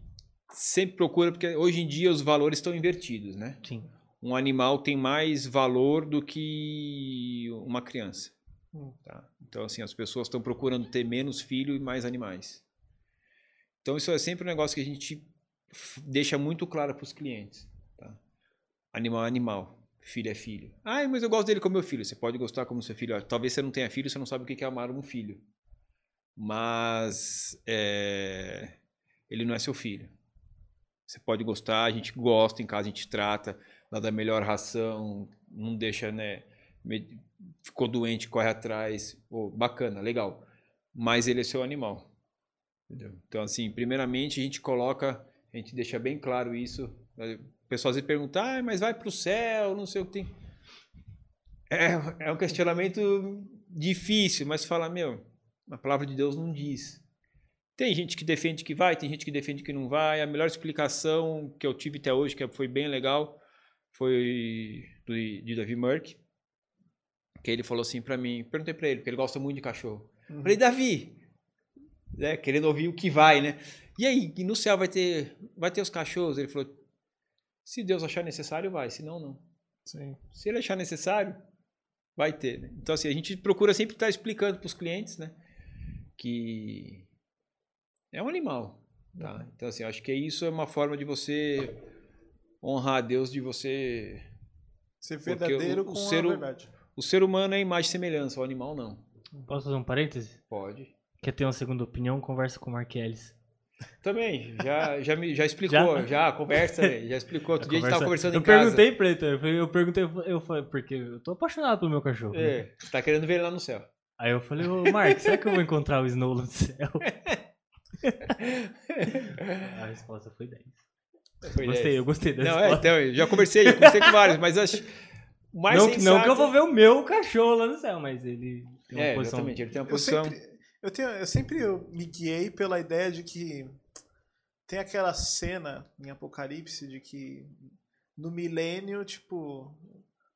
sempre procura, porque hoje em dia os valores estão invertidos, né? Sim. Um animal tem mais valor do que uma criança. Hum. Tá? Então, assim, as pessoas estão procurando ter menos filho e mais animais. Então, isso é sempre um negócio que a gente deixa muito claro para os clientes. Tá? Animal é animal, filho é filho. Ah, mas eu gosto dele como meu filho. Você pode gostar como seu filho. Talvez você não tenha filho, você não sabe o que é amar um filho. Mas é... ele não é seu filho. Você pode gostar, a gente gosta, em casa a gente trata, dá da melhor ração, não deixa, né? Ficou doente, corre atrás. Oh, bacana, legal. Mas ele é seu animal. Entendeu? Então, assim, primeiramente a gente coloca, a gente deixa bem claro isso. O pessoal vezes pergunta, ah, mas vai para o céu, não sei o que tem. É, é um questionamento difícil, mas fala, meu, a palavra de Deus não diz. Tem gente que defende que vai, tem gente que defende que não vai. A melhor explicação que eu tive até hoje, que foi bem legal, foi do, de Davi Merck, que ele falou assim para mim, perguntei para ele, porque ele gosta muito de cachorro. Uhum. Falei, Davi, né, querendo ouvir o que vai, né? E aí, no céu vai ter, vai ter os cachorros? Ele falou, se Deus achar necessário, vai, senão não. Sim. Se ele achar necessário, vai ter. Né? Então, assim, a gente procura sempre estar explicando para os clientes, né? Que é um animal, tá? Então, assim, acho que isso é uma forma de você honrar a Deus, de você... Ser Porque verdadeiro o- o com ser a o- verdade. O ser humano é imagem e semelhança, o animal não. Posso fazer um parêntese? Pode. Quer ter uma segunda opinião? Conversa com o Mark Ellis. Também, já, já, me, já explicou, já, conversa, né? já explicou. Outro dia a gente tava conversando eu em casa. perguntei pra ele, eu falei- eu perguntei, eu falei, porque eu tô apaixonado pelo meu cachorro. né? É, tá querendo ver ele lá no céu. Aí eu falei, ô Mark, será que eu vou encontrar o Snow no céu? A resposta foi 10. Foi Gostei, dez. eu gostei da Não, é, resposta. então, eu já conversei, já conversei com vários, mas acho. Mais não, que- não sensato- que eu vou ver o meu cachorro lá no céu, mas ele tem uma É, posição. exatamente, ele tem uma Eu posição. sempre, eu, tenho, eu sempre me guiei pela ideia de que tem aquela cena em Apocalipse de que no milênio, tipo,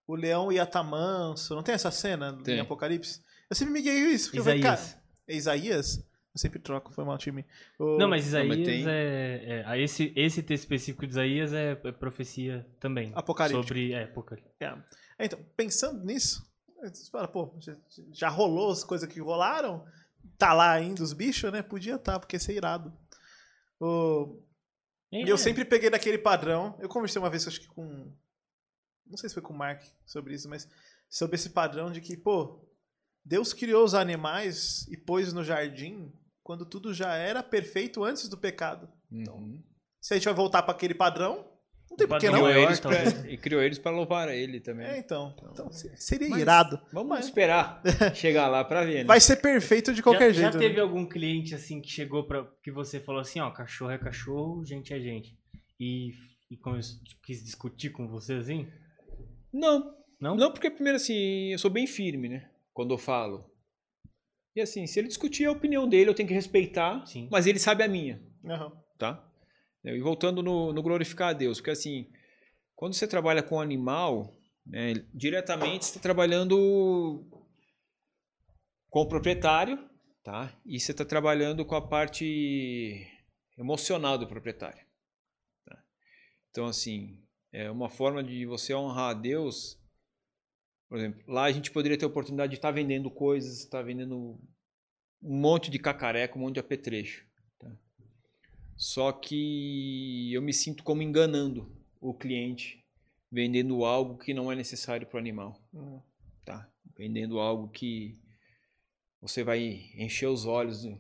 o leão ia estar manso. Não tem essa cena Tem. em Apocalipse? Eu sempre me guiei isso. Porque eu falei, Isaías. cara, é Isaías? Eu sempre troco, foi mal time. O- Não, mas Não, Isaías mas tem- é, é- a esse, esse texto específico de Isaías é, é profecia também. Apocalíptico. Sobre, é, apocalipse. É. Então, pensando nisso, você fala, pô, já, já rolou as coisas que rolaram? Tá lá ainda os bichos, né? Podia estar, porque ia ser irado. O- E eu sempre peguei daquele padrão. Eu conversei uma vez, acho que com. Não sei se foi com o Mark sobre isso, mas sobre esse padrão de que, pô, Deus criou os animais e pôs no jardim quando tudo já era perfeito antes do pecado. Uhum. Se a gente vai voltar para aquele padrão, não tem por que padrão não. Eles pra- talvez. e criou eles para louvar a ele também. É, então. Então, se- seria Mas- irado. Vamos esperar chegar lá para ver, né? Vai ser perfeito de qualquer já, jeito. Já né? teve algum cliente assim que chegou para que você falou assim, ó, cachorro é cachorro, gente é gente. E, e começou, quis discutir com você assim? Não, Não? não, porque primeiro assim, eu sou bem firme, né? Quando eu falo. E assim, se ele discutir a opinião dele, eu tenho que respeitar, Sim. mas ele sabe a minha. Aham. tá? E voltando no, no glorificar a Deus, porque assim, quando você trabalha com animal, né, diretamente você está trabalhando com o proprietário, tá? E você está trabalhando com a parte emocional do proprietário. tá? Então, assim, é uma forma de você honrar a Deus. Por exemplo, lá a gente poderia ter a oportunidade de estar vendendo coisas, estar vendendo um monte de cacareco, um monte de apetrecho. Só que eu me sinto como enganando o cliente, vendendo algo que não é necessário para o animal, Uhum. tá? Vendendo algo que você vai encher os olhos do,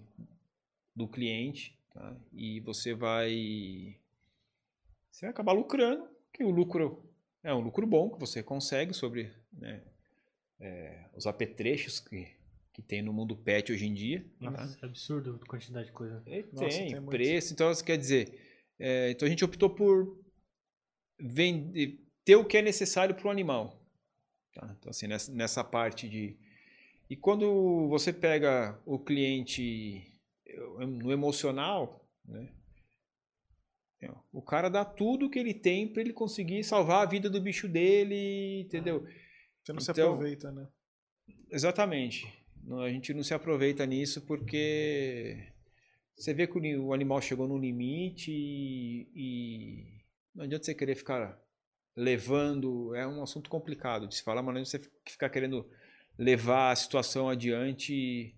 do cliente, tá? E você vai você vai acabar lucrando, que o lucro é um lucro bom que você consegue sobre né, é, os apetrechos que, que tem no mundo pet hoje em dia. Nossa, é absurdo a quantidade de coisa. Ele Nossa, tem, tem muito. preço, então isso quer dizer, é, então a gente optou por vender, ter o que é necessário para o animal. tá? Então assim, nessa, nessa parte de... E quando você pega o cliente no emocional, né, é, o cara dá tudo que ele tem para ele conseguir salvar a vida do bicho dele, entendeu? Você não se Então- aproveita, né? Exatamente. Não- A gente não se aproveita nisso porque você vê que o ni- o animal chegou no limite e, e não adianta você querer ficar levando. É um assunto complicado de se falar, mas não adianta você ficar querendo levar a situação adiante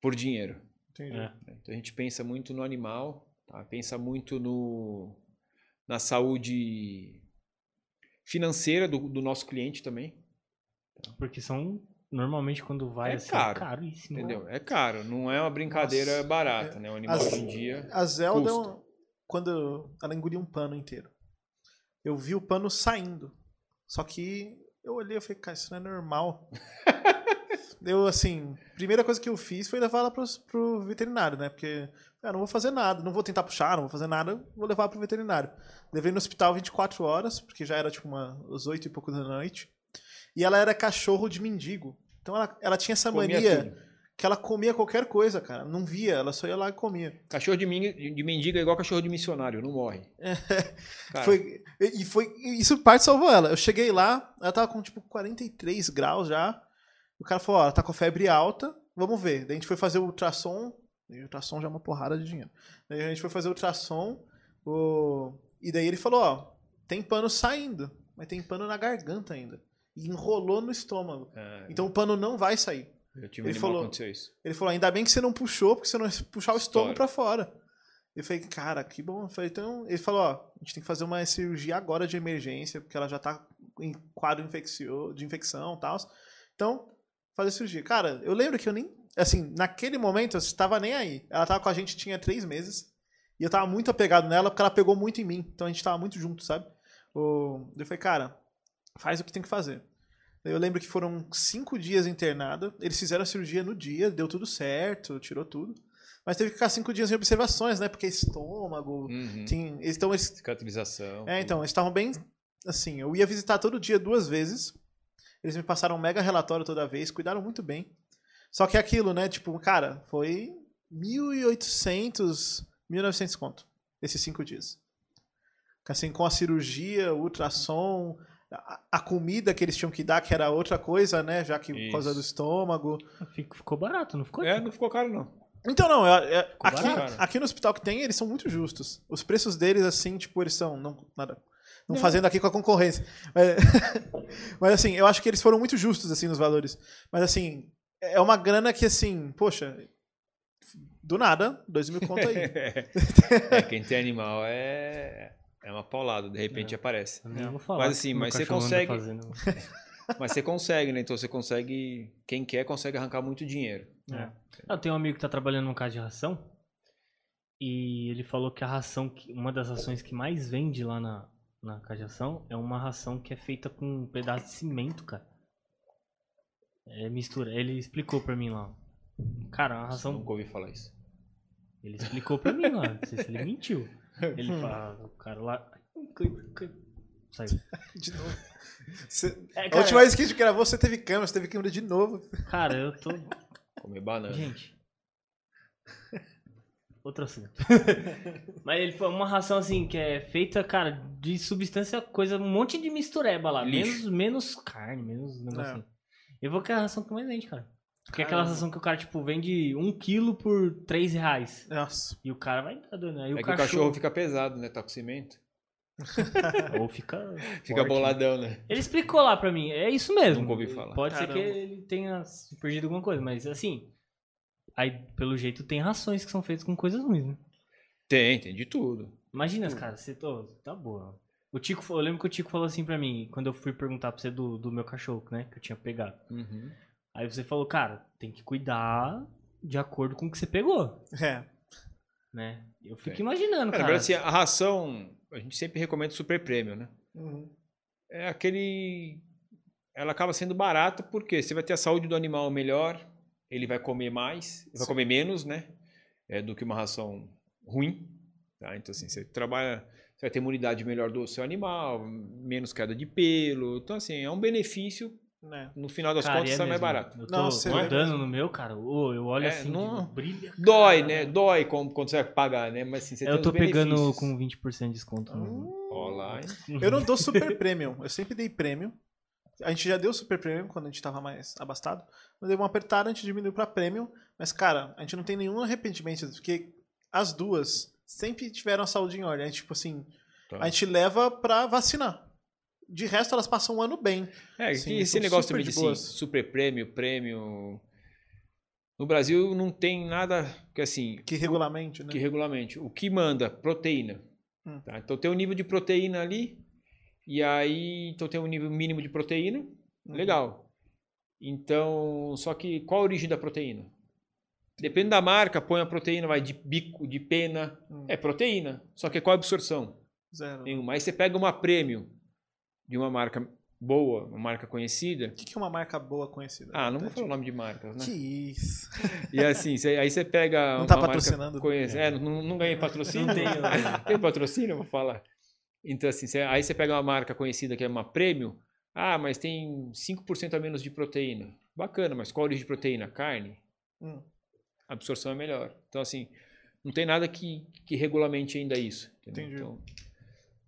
por dinheiro. Entendi. É. Então a gente pensa muito no animal, tá? pensa muito no, na saúde financeira do, do nosso cliente também. Porque são, normalmente quando vai É assim, caro, caríssimo. Entendeu? É caro, não é uma brincadeira Nossa, barata, né? O animal hoje em dia. A Zelda, Custa. quando ela engoliu um pano inteiro, eu vi o pano saindo. Só que eu olhei e falei, cara, isso não é normal. eu, assim, primeira coisa que eu fiz foi levar ela pro, pro veterinário, né? Porque eu não vou fazer nada, não vou tentar puxar, não vou fazer nada, vou levar pro veterinário. Levei no hospital 24 horas, porque já era tipo uma, as 8 e pouco da noite. E ela era cachorro de mendigo. Então ela, ela tinha essa Comia mania tudo. que ela comia qualquer coisa, cara. Não via, ela só ia lá e comia. Cachorro de, min- de mendiga é igual cachorro de missionário, não morre. Cara, Foi, e foi, isso parte salvou ela. Eu cheguei lá, ela tava com tipo 43 graus já. O cara falou, ó, ela tá com febre alta, vamos ver. Daí a gente foi fazer o ultrassom, e o ultrassom já é uma porrada de dinheiro. Daí a gente foi fazer o ultrassom, o... e daí ele falou, ó, tem pano saindo, mas tem pano na garganta ainda. E enrolou no estômago. é, Então o pano não vai sair. eu tive ele falou-. Ele falou, ainda bem que você não puxou, porque você não ia puxar o estômago pra fora. Eu falei, cara, que bom. Eu falei, então, ele falou, ó, a gente tem que fazer uma cirurgia agora de emergência, porque ela já tá em quadro infeccio, de infecção e tal. Então, fazer cirurgia. Cara, eu lembro que eu nem, assim, naquele momento eu estava nem aí. Ela tava com a gente, tinha três meses, e eu tava muito apegado nela, porque ela pegou muito em mim. Então a gente tava muito junto, sabe? Eu falei, cara, faz o que tem que fazer. Eu lembro que foram cinco dias internada. Eles fizeram a cirurgia no dia, deu tudo certo, tirou tudo. Mas teve que ficar cinco dias em observações, né? Porque estômago. Uhum. Eles, então, eles, Cicatrização. é, então, eles estavam bem. Assim, eu ia visitar todo dia duas vezes. Eles me passaram um mega relatório toda vez, cuidaram muito bem. Só que é aquilo, né? Tipo, cara, foi 1.800, 1.900 conto esses cinco dias. Assim, com a cirurgia, o ultrassom, a, comida que eles tinham que dar, que era outra coisa, né? Já que por causa do estômago. Fico- Ficou barato, não ficou? É, não ficou caro, não. Então, não, é- é- aqui, barato. aqui no hospital que tem, eles são muito justos. Os preços deles, assim, tipo, eles são. Não, nada. Não, Não. fazendo aqui com a concorrência. Mas, mas, assim, eu acho que eles foram muito justos, assim, nos valores. Mas, assim, é uma grana que, assim, poxa. Do nada, dois mil conto aí. É, quem tem animal é, é uma paulada, de repente aparece. Eu vou falar. Mas assim, mas você consegue- fazendo. Mas você consegue, né? Então você consegue. Quem quer consegue arrancar muito dinheiro. É. Eu tenho um amigo que tá trabalhando num casa de ração. E ele falou que a ração, que- uma das rações que mais vende lá na, na casa de ração é uma ração que é feita com um pedaço de cimento, cara. É mistura. Ele explicou pra mim lá. Cara, é uma ração. Nunca ouvi falar isso. Ele explicou pra mim lá. Não sei se ele mentiu. Ele fala, o cara lá. Saiu. De novo. Você- É, a cara, última vez que a gente gravou, você teve câmera, você teve câmera de novo. cara, eu tô. Comer banana. Gente. Outro assunto. Mas ele foi uma ração assim que é feita, cara, de substância, coisa, um monte de mistureba lá. Lixo. Menos, menos carne, menos negócio É. assim. Eu vou querer a ração que mais vende, cara. Porque é aquela ração que o cara, tipo, vende um quilo por 3 reais. Nossa. E o cara vai dando. Aí É o que cachorro. o cachorro fica pesado, né? Tá com cimento. Ou fica. Fica forte. boladão, né? Ele explicou lá pra mim. É isso mesmo. Nunca ouvi falar. Pode ser Caramba. que ele tenha perdido alguma coisa, mas assim. Aí, pelo jeito, tem rações que são feitas com coisas ruins, né? Tem, tem de tudo. Imagina, cara, você tô, tá boa. O Tico, eu lembro que o Tico falou assim pra mim, quando eu fui perguntar pra você do, do meu cachorro, né, que eu tinha pegado. Uhum. Aí você falou, cara, tem que cuidar de acordo com o que você pegou, É. né? Eu fico Tem. imaginando, Cara, verdade, assim, a ração, a gente sempre recomenda o super prêmio, né? Uhum. É aquele. Ela acaba sendo barata porque você vai ter a saúde do animal melhor, ele vai comer mais, vai Sim. comer menos, né? É, do que uma ração ruim. Tá? Então, assim, você trabalha. Você vai ter imunidade melhor do seu animal, menos queda de pelo. Então, assim, é um benefício. Né? No final das Cara, contas, é sai mais mesmo. barato. Eu tô, Não, tô vê dando mesmo. no meu, cara. ô, eu olho É, assim, não- de brilha. Dói, cara. né? Dói quando você vai pagar, né? Mas assim, você Eu tem tô pegando com 20% de desconto. Hum. Ó lá, hein? Eu não dou super premium. Eu sempre dei premium. A gente já deu super premium quando a gente tava mais abastado. Eu dei uma apertada, a gente diminuiu pra premium. Mas, cara, a gente não tem nenhum arrependimento porque as duas sempre tiveram a saúde em ordem. A gente, tipo assim, Tá. a gente leva pra vacinar. De resto, elas passam um ano bem. É, Sim, que esse negócio também de de assim, super prêmio, prêmio. No Brasil não tem nada que assim, Que regulamente, né? que regulamente. O que manda? Proteína. Hum. Tá? Então tem um nível de proteína ali, e aí então tem um nível mínimo de proteína, Uhum. legal. Então, só que qual a origem da proteína? Depende da marca, põe a proteína, vai de bico, de pena, Hum. é proteína. Só que qual a absorção? Zero. Nenhuma. Aí você pega uma prêmio de uma marca boa, uma marca conhecida. O que que é uma marca boa conhecida? Ah, não vou Tá, falar o nome de marcas, né? Que isso. E assim, cê- aí você pega. Não tá uma marca patrocinando. Conhece, é, não, não ganhei patrocínio. Não tenho, né? Tem patrocínio, eu vou falar. Então, assim, cê- aí você pega uma marca conhecida que é uma prêmio. Ah, mas tem 5% a menos de proteína. Bacana, mas qual a origem de proteína? Carne? Hum. A absorção é melhor. Então, assim, não tem nada que, que regulamente ainda isso. entendeu? Entendi. Então,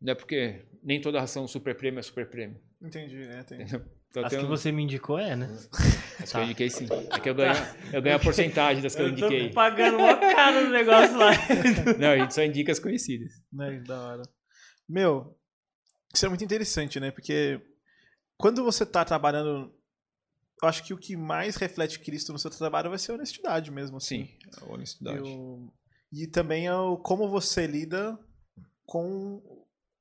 não é porque nem toda ração super prêmio é super prêmio. Entendi, né? Entendi. Entendeu? Então, As tem que você me indicou é, né? as que eu indiquei sim. É que eu ganho, eu ganho a porcentagem das que eu, Eu tô indiquei. pagando uma cara no negócio lá. Não, a gente só indica as conhecidas. Né, da hora. Meu, isso é muito interessante, né? Porque quando você tá trabalhando. Eu acho que o que mais reflete Cristo no seu trabalho vai ser a honestidade mesmo, assim. Sim, a honestidade. Eu- E também é o como você lida com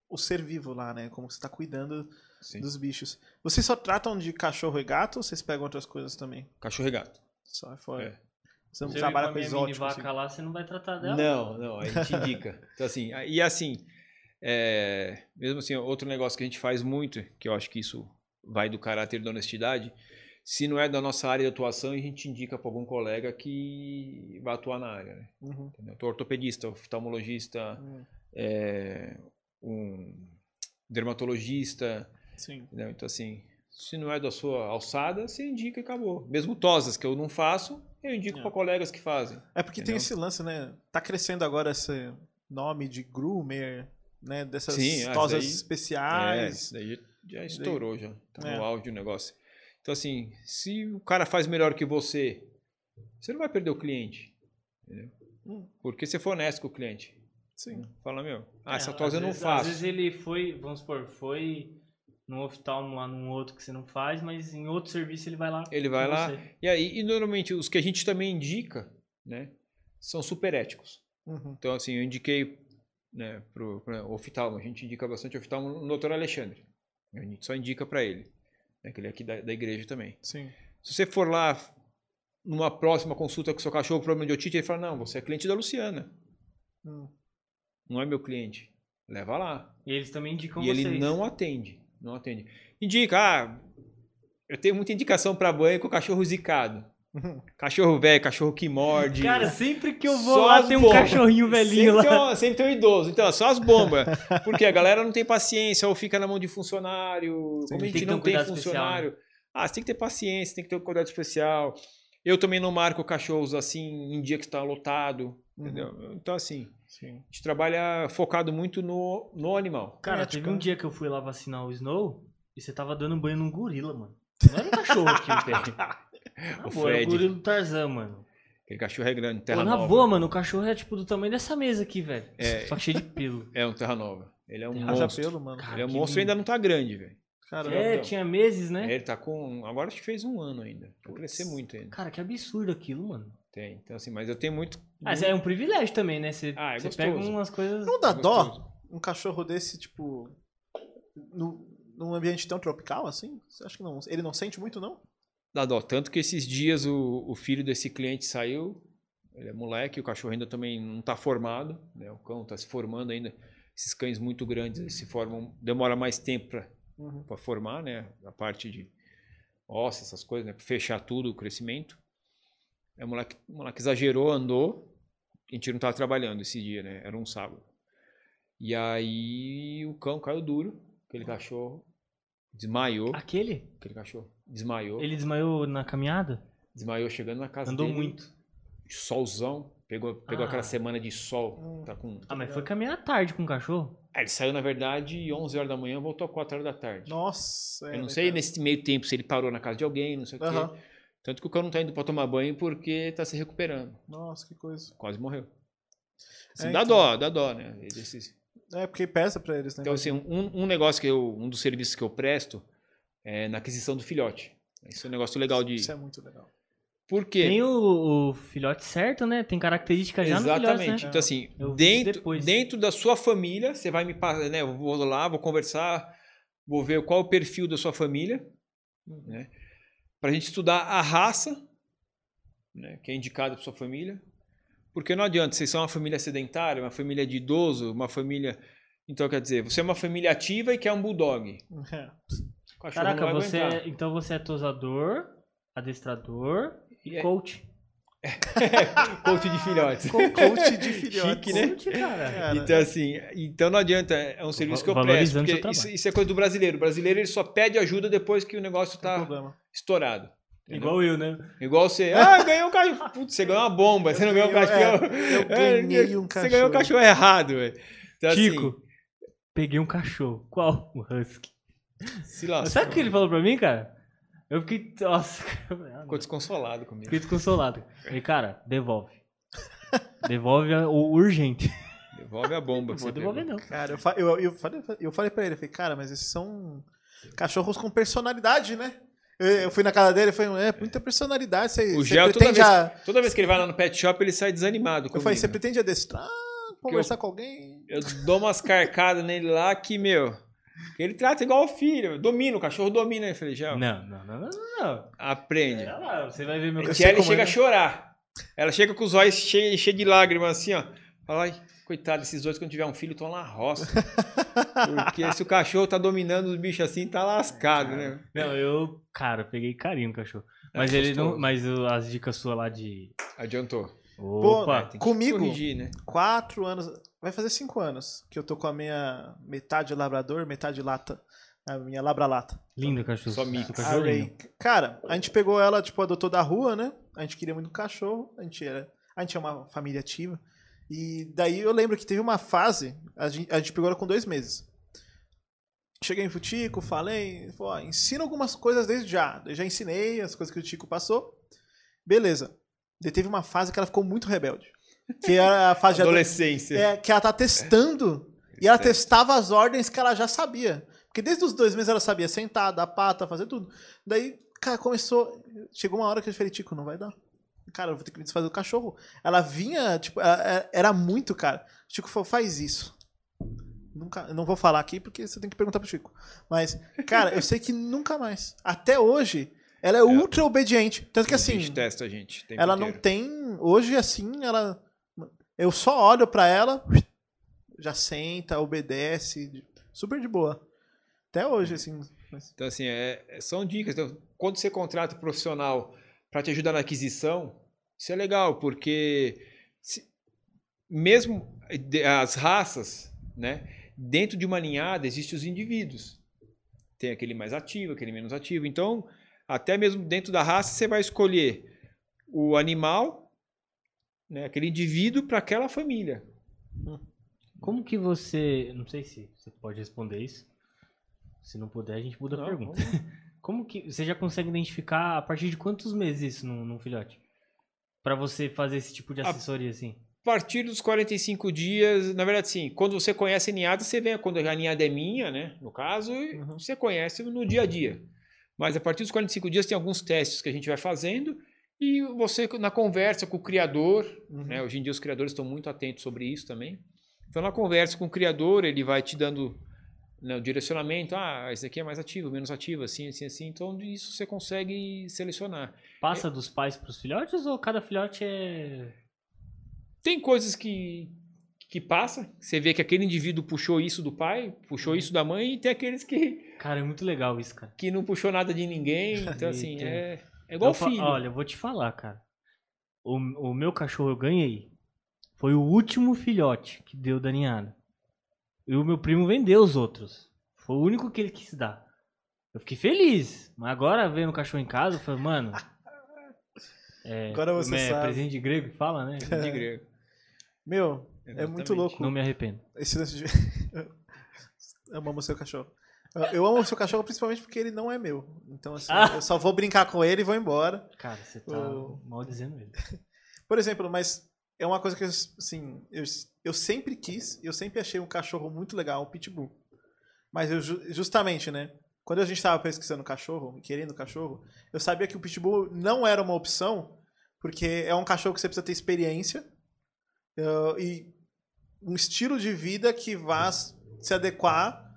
o ser vivo lá, né? Como você tá cuidando Sim. dos bichos. Vocês só tratam de cachorro e gato ou vocês pegam outras coisas também? Cachorro e gato. Só é fora. É. Você não Você trabalha com exótico. vaca assim. lá, você não vai tratar dela? Não, não, a gente indica. Então, assim, a- e assim, é, mesmo assim, outro negócio que a gente faz muito, que eu acho que isso vai do caráter da honestidade, se não é da nossa área de atuação, a gente indica para algum colega que vai atuar na área. Né? Uhum. Entendeu? Ortopedista, oftalmologista, Hum, é, um dermatologista, Sim. entendeu? Então, assim, se não é da sua alçada, você indica e acabou. Mesmo tosas, que eu não faço, eu indico É. para colegas que fazem. É porque tem Entendeu? esse lance, né? Tá crescendo agora esse nome de groomer, né? Dessas Sim, ah, tosas isso aí- É, especiais. isso daí já estourou já. Tá É. no auge o negócio. Então, assim, se o cara faz melhor que você, você não vai perder o cliente. Entendeu? Hum. Porque você for honesto com o cliente. Sim. Fala, meu, ah, É, essa às tosa eu não vezes- faço. Às vezes ele foi, vamos supor, foi num oftalmo lá num outro que você não faz, mas em outro serviço ele vai lá. Ele vai lá. você. E aí, e normalmente, os que a gente também indica, né, são super éticos. Uhum. Então, assim, eu indiquei né, pro, pro oftalmo, a gente indica bastante oftalmo no doutor Alexandre. A gente só indica para ele, né, que ele é aqui da, da igreja também. Sim. Se você for lá numa próxima consulta com seu cachorro problema de otite, ele fala: Não, você é cliente da Luciana, Hum. Não é meu cliente. Leva lá. E eles também indicam e vocês. ele não atende. Não atende. Indica, ah, eu tenho muita indicação para banho com cachorro zicado. Cachorro velho, cachorro que morde. Cara, sempre que eu vou Só lá tem um bombas. cachorrinho velhinho sempre lá. Tem um, sempre tem um idoso. Então, só as bombas. Porque a galera não tem paciência, ou fica na mão de funcionário. Sim. Como a Tem gente um não tem funcionário. Ah, você tem que ter paciência, tem que ter um cuidado especial. Eu também não marco cachorros assim em dia que está lotado. Uhum. Entendeu? Então, assim, Sim. a gente trabalha focado muito no, no animal. Cara, teve um né? dia que eu fui lá vacinar o Snow e você tava dando banho num gorila, mano. Não era um cachorro que tem. O Na boa, era o gorila do Tarzan, mano. Aquele cachorro é grande, terra Pô, na nova. boa, mano, o cachorro é tipo do tamanho dessa mesa aqui, velho. É. Só que cheio de pelo. É um terra nova. Ele é um Terra monstro. pelo, mano. Cara, Ele é um que monstro e ainda não tá grande, velho. Caramba. É, tinha meses, né? Ele tá com. Agora acho que fez um ano ainda. Vai crescer muito ainda. Cara, que absurdo aquilo, mano. Tem. Então, assim, mas eu tenho muito. Mas é um privilégio também, né? Você, Ah, é você pega umas coisas. Não dá dó um cachorro desse, tipo. No, num ambiente tão tropical assim? Você acha que não? Ele não sente muito, não? Dá dó. Tanto que esses dias o, o filho desse cliente saiu. Ele é moleque, o cachorro ainda também não tá formado. Né? O cão tá se formando ainda. Esses cães muito grandes eles se formam. Demora mais tempo pra, Uhum. para formar, né? A parte de ossos, essas coisas, né? Pra fechar tudo o crescimento. Aí o moleque, o moleque exagerou, andou. A gente não tava trabalhando esse dia, né? Era um sábado. E aí o cão caiu duro, aquele cachorro. Desmaiou. Aquele? Aquele cachorro desmaiou. Ele desmaiou na caminhada? Desmaiou chegando na casa Andou dele. muito. Solzão. Pegou, pegou Ah. aquela semana de sol. Hum. Tá com... Ah, mas foi caminhar tarde com o cachorro? Ah, ele saiu, na verdade, 11 horas da manhã, voltou 4 horas da tarde. Nossa. é, Eu não né, sei cara? nesse meio tempo se ele parou na casa de alguém, não sei o quê. Tanto que o cão não tá indo pra tomar banho porque tá se recuperando. Nossa, que coisa. Quase morreu. Assim, É, dá então. dó, dá dó, né? Esses- É, porque pesa pra eles, né? Então, assim, um, um negócio que eu. Um dos serviços que eu presto é na aquisição do filhote. Isso é um negócio legal de. Isso é muito legal. Por quê? Tem o, o filhote certo, né? Tem característica já no Exatamente. filhote, né? Então, assim, Eu dentro, dentro da sua família, você vai me passar, né? Eu vou lá, vou conversar, vou ver qual é o perfil da sua família, né? Pra gente estudar a raça, né? Que é indicada para sua família. Porque não adianta, vocês são uma família sedentária, uma família de idoso, uma família. Então, quer dizer, você é uma família ativa e quer um bulldog. É. Caraca, você aguentar. é- então você é tosador, adestrador, E é- coach. coach de filhotes. Co- Coach de filhotes. Chique, né? Coach, cara. Cara, Então, assim, então não adianta, é um serviço que eu presto. isso, isso é coisa do brasileiro. O brasileiro ele só pede ajuda depois que o negócio está estourado. Igual eu, né? Igual você. Ah, ganhou um cachorro. Putz, você ganhou uma bomba. Você não ganhou um cachorro. eu É, ganhei um Você ganhou um cachorro. cachorro errado, velho. Então, Chico, assim, peguei um cachorro. Qual? O Husky. se lascou. Sabe o que ele falou pra mim, cara? Eu fiquei. Nossa, Ficou desconsolado comigo. fiquei desconsolado. Falei, cara, devolve. Devolve o urgente. Devolve a bomba. Não vou devolver, pegou. não. Cara, eu, fa- eu, eu, falei, eu falei pra ele, eu falei, cara, mas esses são cachorros com personalidade, né? Eu, eu fui na casa dele e falei, é, muita personalidade. Você, O você Gel, toda vez, a- toda vez que ele vai lá no pet shop, ele sai desanimado Eu comigo. falei, você pretende adestrar, conversar com alguém? Eu dou umas carcadas nele lá que, meu... Ele trata igual o filho. Domina, o cachorro domina. Eu falei, Não, não, não, não, não. aprende. Pera lá, você vai ver meu A Eu sei Kelly como chega é. a chorar. Ela chega com os olhos cheios cheio de lágrimas, assim, ó. Fala, ai, coitado, esses dois, quando tiver um filho, estão na roça. Porque se o cachorro tá dominando os bichos assim, tá lascado, né? Não, eu, cara, peguei carinho no cachorro. Mas É, ele não. Mas as dicas suas lá de. Adiantou. Pô, Opa! Tem que Comigo? corrigir, né? Quatro anos, vai fazer cinco anos que eu tô com a minha metade labrador, metade lata, a minha labra-lata. lindo o cachorro. Só cachorro é lindo. Cara, a gente pegou ela, tipo, adotou da rua, né? A gente queria muito um cachorro, a gente era. A gente é uma família ativa. E daí eu lembro que teve uma fase, a gente, a gente pegou ela com dois meses. Cheguei em Futico, falei, falou, ó, ensina algumas coisas desde já. Eu já ensinei as coisas que o Tico passou. Beleza. Daí teve uma fase que ela ficou muito rebelde. Que era a fase de ado- Adolescência. é, que ela tá testando. E ela testava as ordens que ela já sabia. Porque desde os dois meses ela sabia sentar, dar pata, fazer tudo. Daí, cara, começou. Chegou uma hora que eu falei, Tico, não vai dar. Cara, eu vou ter que desfazer o cachorro. Ela vinha, tipo, ela- era muito, cara. O Chico falou, faz isso. Nunca, não vou falar aqui porque você tem que perguntar pro Chico. Mas, cara, eu sei que nunca mais. Até hoje, ela é, ultra obediente. Tanto que A assim. gente testa a gente. Ela não inteiro. tem. Hoje, assim, ela. Eu só olho pra ela, já senta, obedece, super de boa. Até hoje, assim. mas- Então, assim, é- é- são dicas. Então, quando você contrata um profissional para te ajudar na aquisição, isso é legal, porque se- mesmo as raças, né, dentro de uma ninhada existem os indivíduos. Tem aquele mais ativo, aquele menos ativo. Então, até mesmo dentro da raça, você vai escolher o animal, né, aquele indivíduo para aquela família. Como que você. Não sei se você pode responder isso. Se não puder, a gente muda a Não, pergunta. Como que. Você já consegue identificar a partir de quantos meses isso num, num filhote? Pra você fazer esse tipo de A- assessoria assim? A partir dos 45 dias, na verdade, sim, quando você conhece a ninhada, você vê quando a ninhada é minha, né? No caso, e Uhum. você conhece no dia a dia. Mas a partir dos 45 dias tem alguns testes que a gente vai fazendo e você, na conversa com o criador, Uhum. né? Hoje em dia os criadores estão muito atentos sobre isso também. Então, na conversa com o criador, ele vai te dando né, o direcionamento. Ah, esse aqui é mais ativo, menos ativo, assim, assim, assim. Então, isso você consegue selecionar. Passa dos pais pros filhotes ou cada filhote é. Tem coisas que que passa, você vê que aquele indivíduo puxou isso do pai, puxou isso da mãe, e tem aqueles que, Cara, é muito legal isso, cara. que não puxou nada de ninguém. Então, assim, é, é igual Eu filho. Olha, eu vou te falar, cara. O, o meu cachorro eu ganhei. Foi o último filhote que deu da ninhada. E o meu primo vendeu os outros. Foi o único que ele quis dar. Eu fiquei feliz. Mas agora vendo o cachorro em casa, eu falei, mano. É, Agora você é sabe. presente de grego que fala, né? de grego. Meu, é Exatamente. muito louco. Não me arrependo. Esse lance de. Amamos seu cachorro. Eu amo o seu cachorro principalmente porque ele não é meu. Então, assim, Ah. eu só vou brincar com ele e vou embora. Cara, você tá O- mal dizendo ele. Por exemplo, mas é uma coisa que eu, assim, eu, eu sempre quis, eu sempre achei um cachorro muito legal, um pitbull. Mas eu, ju- justamente, né? Quando a gente estava pesquisando cachorro, querendo cachorro, eu sabia que o pitbull não era uma opção, porque é um cachorro que você precisa ter experiência eh, e um estilo de vida que vá se adequar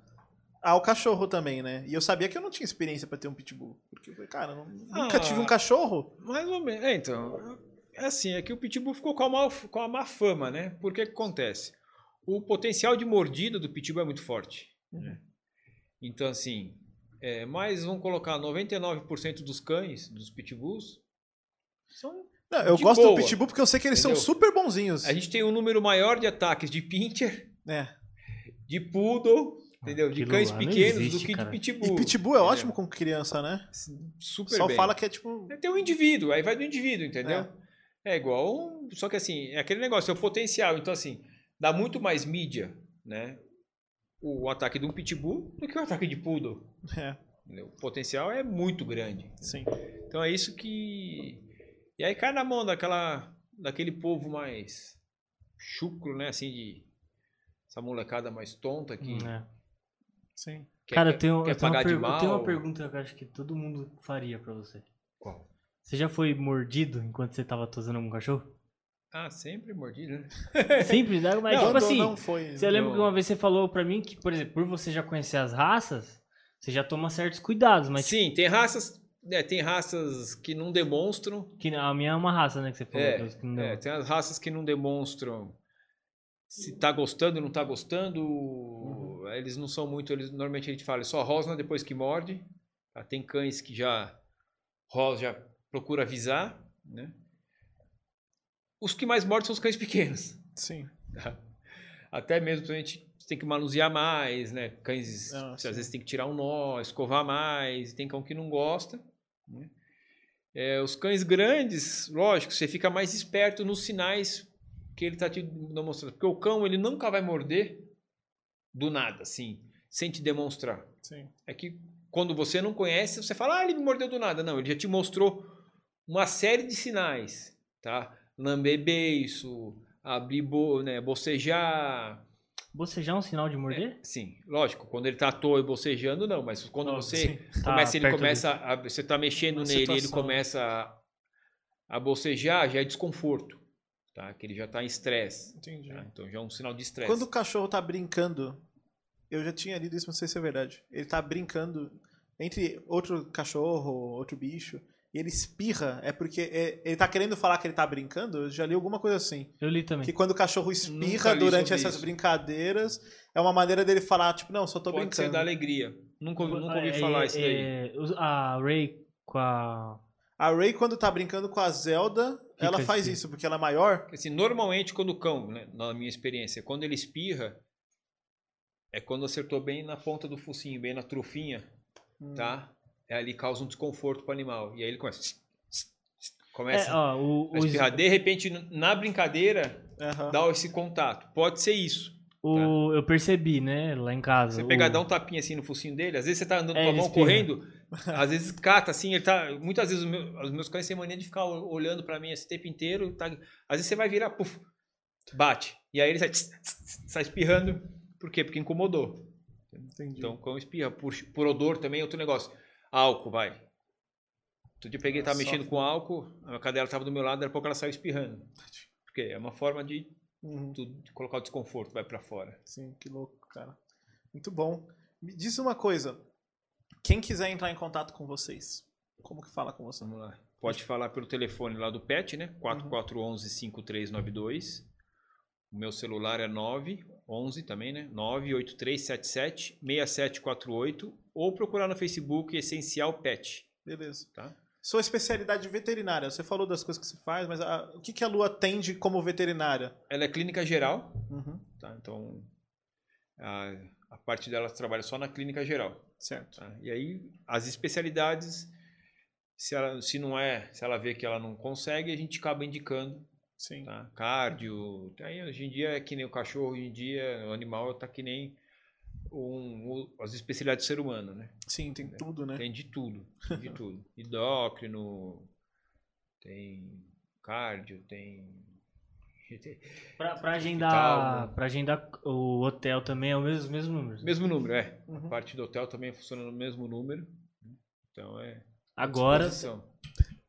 ao cachorro também, né? E eu sabia que eu não tinha experiência para ter um pitbull, porque eu falei, cara, eu nunca Ah. tive um cachorro. Mais ou menos. É, então, é assim, é que o Pitbull ficou com a, má, com a má fama, né? Por que acontece? O potencial de mordida do Pitbull é muito forte. né? Então, assim, é, mas vamos colocar 99% dos cães, dos Pitbulls, são Não, eu gosto boa. do pitbull porque eu sei que eles são Entendeu? super bonzinhos. A gente tem um número maior de ataques de pincher, É. de poodle, entendeu? De Aquilo cães lá não pequenos existe, do que cara. de pitbull. E pitbull é entendeu? ótimo com criança, né? Super Só bem. fala que é tipo. Tem um indivíduo, aí vai do indivíduo, entendeu? É, igual, um- só que assim, é aquele negócio, é o potencial. Então, assim, dá muito mais mídia, né? O ataque de um pitbull do que o ataque de poodle. É, entendeu? O potencial é muito grande. sim. Então é isso que. E aí cai na mão daquela, daquele povo mais chucro, né? Assim, de. Essa molecada mais tonta que. É. Sim. quer- Cara, eu tenho, quer eu, tenho uma pagar de pergu- eu tenho uma mal. pergunta que eu acho que todo mundo faria pra você. Qual? Você já foi mordido enquanto você tava tosando um cachorro? Ah, sempre mordido, né? Sempre, né? Mas Não, tipo não, assim, não foi. você lembra não. que uma vez você falou pra mim que, por exemplo, por você já conhecer as raças, você já toma certos cuidados, mas tipo, Sim, tem raças. né, tem raças que não demonstram. que a minha é uma raça, né, que você falou. É, que não- É, tem as raças que não demonstram se tá gostando ou não tá gostando. Uhum. Eles não são muito. Eles, normalmente a gente fala, só rosna depois que morde. tá? Tem cães que já já procura avisar. Né? Os que mais mordem são os cães pequenos. Sim. tá? Até mesmo a gente tem que manusear mais, né? Cães, Ah, às vezes tem que tirar um nó, escovar mais. Tem cão que não gosta. né? É, os cães grandes, lógico, você fica mais esperto nos sinais que ele está te demonstrando. Porque o cão, ele nunca vai morder do nada, assim, sem te demonstrar. Sim. É que quando você não conhece, você fala, ah, ele me mordeu do nada. Não, ele já te mostrou uma série de sinais, tá? Lamber beiço, abrir, bo né, bocejar. Bocejar é um sinal de morder? Sim, lógico, quando ele tá à toa e bocejando, não, mas quando Oh, você sim. começa, Tá ele começa a, você tá mexendo Uma nele, e ele situação. começa a, a bocejar, já é desconforto, tá? Que ele já tá em estresse, Entendi. tá? Então já é um sinal de estresse. Quando o cachorro tá brincando, eu já tinha lido isso, não sei se é verdade. Ele tá brincando entre outro cachorro, outro bicho, e ele espirra, é porque é- ele tá querendo falar que ele tá brincando? Eu já li alguma coisa assim. Eu li também. Que quando o cachorro espirra durante essas isso. brincadeiras, é uma maneira dele falar, tipo, não, só tô Pode ser brincando. da alegria. Nunca, ouvi- nunca ouvi É, falar isso daí. é, a Ray com a. A Ray, quando tá brincando com a Zelda, Fica ela faz espirra. isso, porque ela é maior. Assim, normalmente, quando o cão, né, na minha experiência, quando ele espirra, é quando acertou bem na ponta do focinho, bem na trufinha, Hum. tá? É ali causa um desconforto pro animal. E aí ele começa. Começa É, ó, o, a espirrar. De repente, na brincadeira, Aham. dá esse contato. Pode ser isso. o- eu percebi, né, lá em casa. Você o- pegar, dar um tapinha assim no focinho dele, às vezes você tá andando É, com a mão espirra. correndo, às vezes cata assim, ele tá. Muitas vezes os meus, os meus cães têm mania de ficar ol- olhando pra mim esse tempo inteiro. Tá, às vezes você vai virar, puf, bate. E aí ele sai, tss, tss, sai espirrando. Por quê? Porque incomodou. Entendi. Então, o cão espirra. Por, por odor também é outro negócio. Álcool, vai. Outro dia eu peguei, tava mexendo com álcool, a cadela tava do meu lado, daqui a pouco ela saiu espirrando. Porque é uma forma de, Uhum. de colocar o desconforto, vai pra fora. Sim, que louco, cara. Muito bom. Me diz uma coisa. Quem quiser entrar em contato com vocês, como que fala com você? Vamos lá. Pode falar pelo telefone lá do PET, né? 4411-5392. O meu celular é 911 também, né? 98377-6748. Ou procurar no Facebook Essencial Pet, Beleza. tá? Sua especialidade veterinária. Você falou das coisas que você faz, mas a- o que, que a Lu atende como veterinária? Ela é clínica geral, Uhum. tá? Então, a, a parte dela trabalha só na clínica geral. Certo. tá? E aí, as especialidades, se, ela, se não é, se ela vê que ela não consegue, a gente acaba indicando Sim. tá? Cardio. Aí, hoje em dia é que nem o cachorro, hoje em dia o animal tá que nem um, um- as especialidades do ser humano, né? Sim, tem tudo, né? Tem de tudo, tem de tudo. Endócrino, tem cardio, tem... pra agendar, Hospital, né? pra agendar o hotel também é o mesmo, mesmo número. Mesmo número, é. Uhum. A parte do hotel também funciona no mesmo número. Então é... Agora.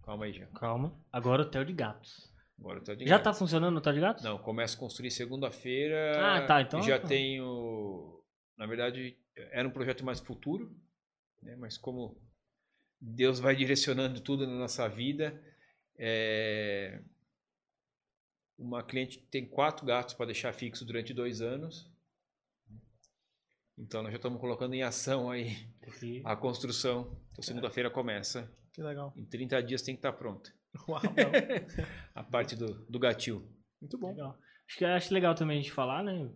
Calma aí já. calma. Agora hotel de gatos. Agora tá de Já gato. tá funcionando o hotel de gatos? Não, começo a construir segunda-feira. Ah, tá, então- e Já tenho. Na verdade, era um projeto mais futuro, né? mas como Deus vai direcionando tudo na nossa vida, é, uma cliente tem quatro gatos para deixar fixo durante dois anos. Então nós já estamos colocando em ação aí a construção. Então segunda-feira começa. Que legal. Em 30 dias tem que estar pronta. Uau, não. A parte do, do gatil. Muito bom. Legal. Acho que acho legal também a gente falar, né?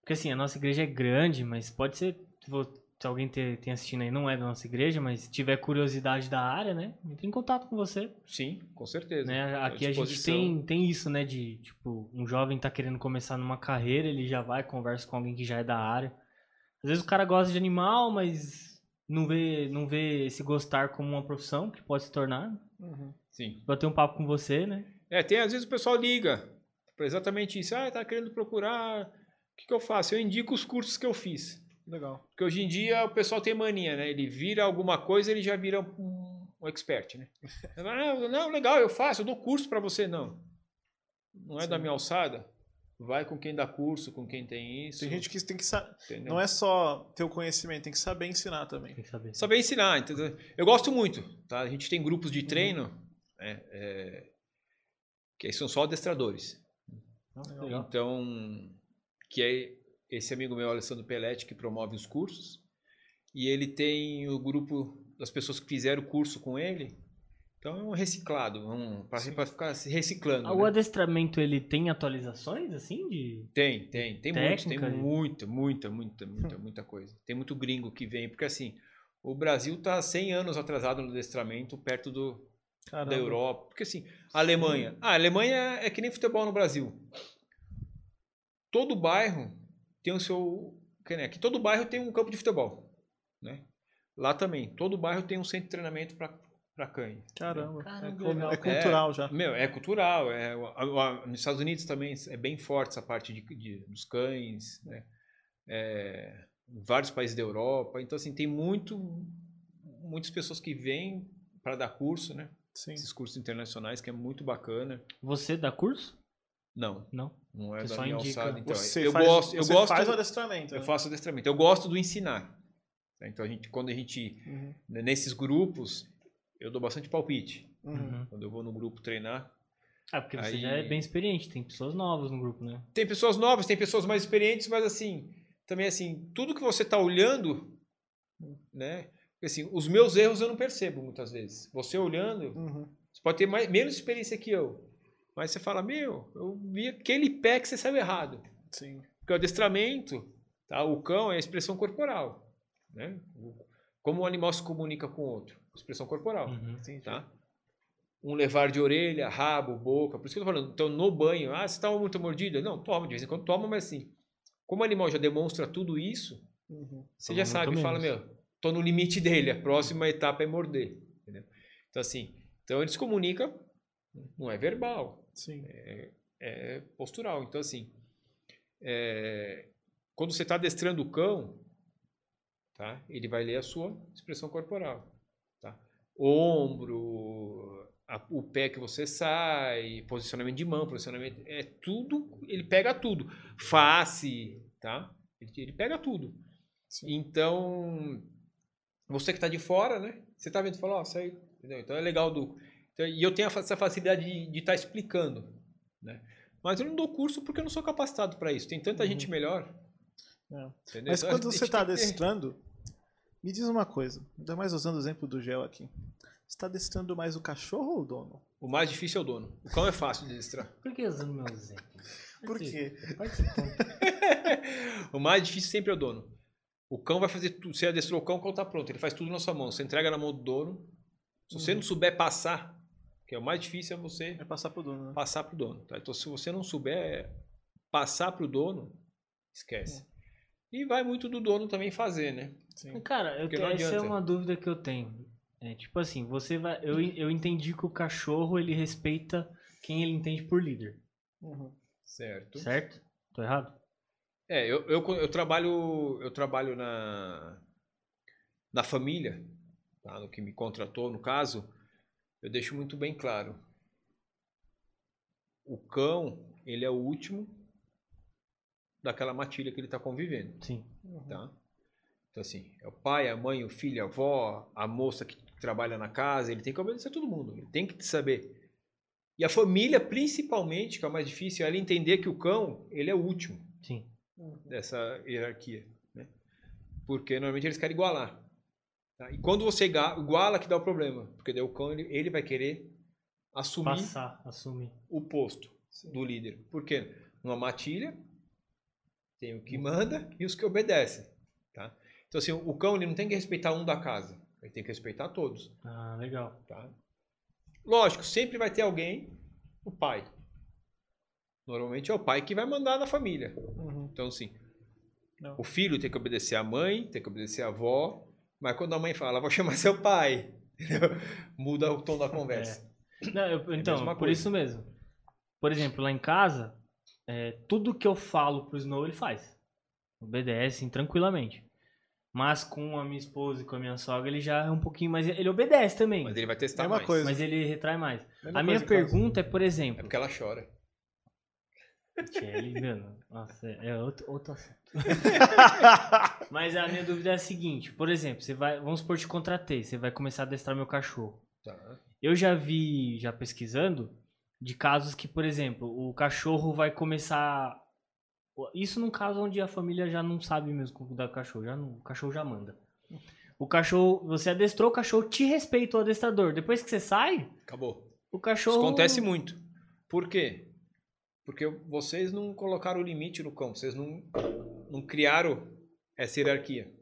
Porque assim, a nossa igreja é grande, mas pode ser. Se alguém te- tem assistindo aí, não é da nossa igreja, mas tiver curiosidade da área, né? Entre em contato com você. Sim, com certeza. Né? Aqui a gente tem, tem isso, né? De, tipo, um jovem tá querendo começar numa carreira, ele já vai, conversa com alguém que já é da área. Às vezes o cara gosta de animal, mas não vê, não vê esse gostar como uma profissão que pode se tornar. Uhum. Sim. Bater um papo com você, né? É, tem às vezes o pessoal liga para exatamente isso. Ah, tá querendo procurar. O que, que eu faço? Eu indico os cursos que eu fiz. Legal. Porque hoje em dia o pessoal tem mania, né? Ele vira alguma coisa, ele já vira um, um expert, né? Ah, não, legal, eu faço, eu dou curso para você. Não. Não é da Sim. minha alçada. Vai com quem dá curso, com quem tem isso. Tem gente que tem que saber. Não é só ter o conhecimento, tem que saber ensinar também. Tem que saber. Saber ensinar. entendeu? Eu gosto muito, tá? A gente tem grupos de treino, né? É, que aí são só adestradores. Legal. Então, que é esse amigo meu, Alessandro Pelletti, que promove os cursos. E ele tem o grupo das pessoas que fizeram o curso com ele. Então é um reciclado, um, para ficar se reciclando. O né? adestramento, ele tem atualizações, assim, de... Tem, tem, tem muito, tem e- muita, muita, muita, muita, muita coisa. Tem muito gringo que vem, porque assim, o Brasil tá 100 anos atrasado no adestramento, perto do, Caramba. da Europa. Porque assim, a Alemanha. Ah, a Alemanha é que nem futebol no Brasil. Todo bairro tem o seu. que todo bairro tem um campo de futebol. Né? Lá também. Todo bairro tem um centro de treinamento para cães. Caramba. Caramba, é, é cultural já. Meu, é cultural. É, a- a- nos Estados Unidos também é bem forte essa parte de, de- dos cães. Né? É, em vários países da Europa. Então, assim, tem muito, muitas pessoas que vêm para dar curso, né? Sim. Esses cursos internacionais, que é muito bacana. Você dá curso? Não, Não. não é Você da minha indica. alçada. Então, Você eu faz, gosto, eu você gosto, faz o adestramento. eu né? faço adestramento. Eu gosto do ensinar. Então a gente, quando a gente Uhum. né, nesses grupos, eu dou bastante palpite. Uhum. Quando eu vou no grupo treinar, Ah, porque você Aí- já é bem experiente, tem pessoas novas no grupo, né? tem pessoas novas, tem pessoas mais experientes, mas assim, também assim, tudo que você está olhando, né? Assim, os meus erros eu não percebo muitas vezes. Você olhando, Uhum. você pode ter mais, menos experiência que eu, mas você fala, meu, eu vi aquele pé que você saiu errado. Sim. Porque o adestramento, tá? o cão é a expressão corporal. Né? Como o animal se comunica com o outro? Expressão corporal. Uhum. Tá? Um levar de orelha, rabo, boca. Por isso que eu tô falando. Então, no banho, ah, você toma muita mordida? Não, toma, de vez em quando toma, mas assim, como o animal já demonstra tudo isso, Uhum. você Toma já muito sabe, fala, menos. meu, tô no limite dele, a próxima etapa é morder. Entendeu? Então, assim, então ele se comunica, não é verbal, Sim. é postural. Então, assim, é, quando você está adestrando o cão, tá? ele vai ler a sua expressão corporal. Tá? Ombro, a- o pé que você sai, posicionamento de mão, posicionamento. É tudo, ele pega tudo. Face, tá? Ele, ele pega tudo. Sim. Então, você que está de fora, né? Você está vendo e fala, ó, sai. Entendeu? Então é legal do. Então, e eu tenho essa facilidade de estar explicando, né? Mas eu não dou curso porque eu não sou capacitado para isso. Tem tanta Uhum. gente melhor. É. Mas Então, quando você está adestrando, me diz uma coisa. Ainda mais usando o exemplo do gel aqui. Você está adestrando mais o cachorro ou o dono? O mais difícil é o dono. O cão é fácil de adestrar. Por que usando meu exemplo? Por quê? O mais difícil sempre é o dono. O cão vai fazer tudo. Você adestrou o cão, o cão tá pronto. Ele faz tudo na sua mão. Você entrega na mão do dono. Se você Uhum. não souber passar, que é o mais difícil, é você É passar pro dono, né? passar pro dono. Tá? Então, se você não souber passar pro dono, esquece. E vai muito do dono também fazer, né? Sim. Cara, eu te- essa é uma dúvida que eu tenho. É, tipo assim, você vai. Eu, eu entendi que o cachorro ele respeita quem ele entende por líder, Uhum. Certo. certo? Tô errado? É, eu, eu, eu trabalho eu trabalho na na família, tá? no que me contratou, no caso, eu deixo muito bem claro. O cão, ele é o último daquela matilha que ele está convivendo, Sim. tá? Então assim, é o pai, a mãe, o filho, a avó, a moça que trabalha na casa, ele tem que obedecer todo mundo, ele tem que saber. E a família, principalmente, que é o mais difícil, é ela entender que o cão, ele é o último Sim. dessa hierarquia, né? Porque normalmente eles querem igualar. Tá? E quando você iguala que dá o problema, porque daí o cão ele, ele vai querer assumir Passar, assumir. o posto do líder. Por quê? Numa matilha Tem o que manda e os que obedecem, tá? Então, assim, o cão ele não tem que respeitar um da casa. Ele tem que respeitar todos, Ah, legal. tá? Lógico, sempre vai ter alguém, o pai. Normalmente é o pai que vai mandar na família. Uhum. Então, assim, Não. o filho tem que obedecer a mãe, tem que obedecer a avó, mas quando a mãe fala, vou chamar seu pai, muda o tom da conversa. Não, eu- então, mesma por coisa. isso mesmo. Por exemplo, lá em casa, é, tudo que eu falo pro Snow, ele faz. Obedece tranquilamente. Mas com a minha esposa e com a minha sogra, ele já é um pouquinho mais. Ele obedece também. Mas ele vai testar Mesma mais. coisa. Mas ele retrai mais. Mesma a minha pergunta é, por É exemplo. porque ela chora. Ele, mano, nossa, é é outro, outro assunto. Mas a minha dúvida é a seguinte: por exemplo, você vai. Vamos supor, te contratei, você vai começar a adestrar meu cachorro. Tá. Eu já vi, já pesquisando, de casos que, por exemplo, o cachorro vai começar. Isso num caso onde a família já não sabe mesmo como cuidar do cachorro, já não- o cachorro já manda. O cachorro, você adestrou, o cachorro te respeita o adestrador. Depois que você sai, Acabou. o Isso cachorro. acontece muito. Por quê? Porque vocês não colocaram o limite no cão, vocês não, não criaram essa hierarquia.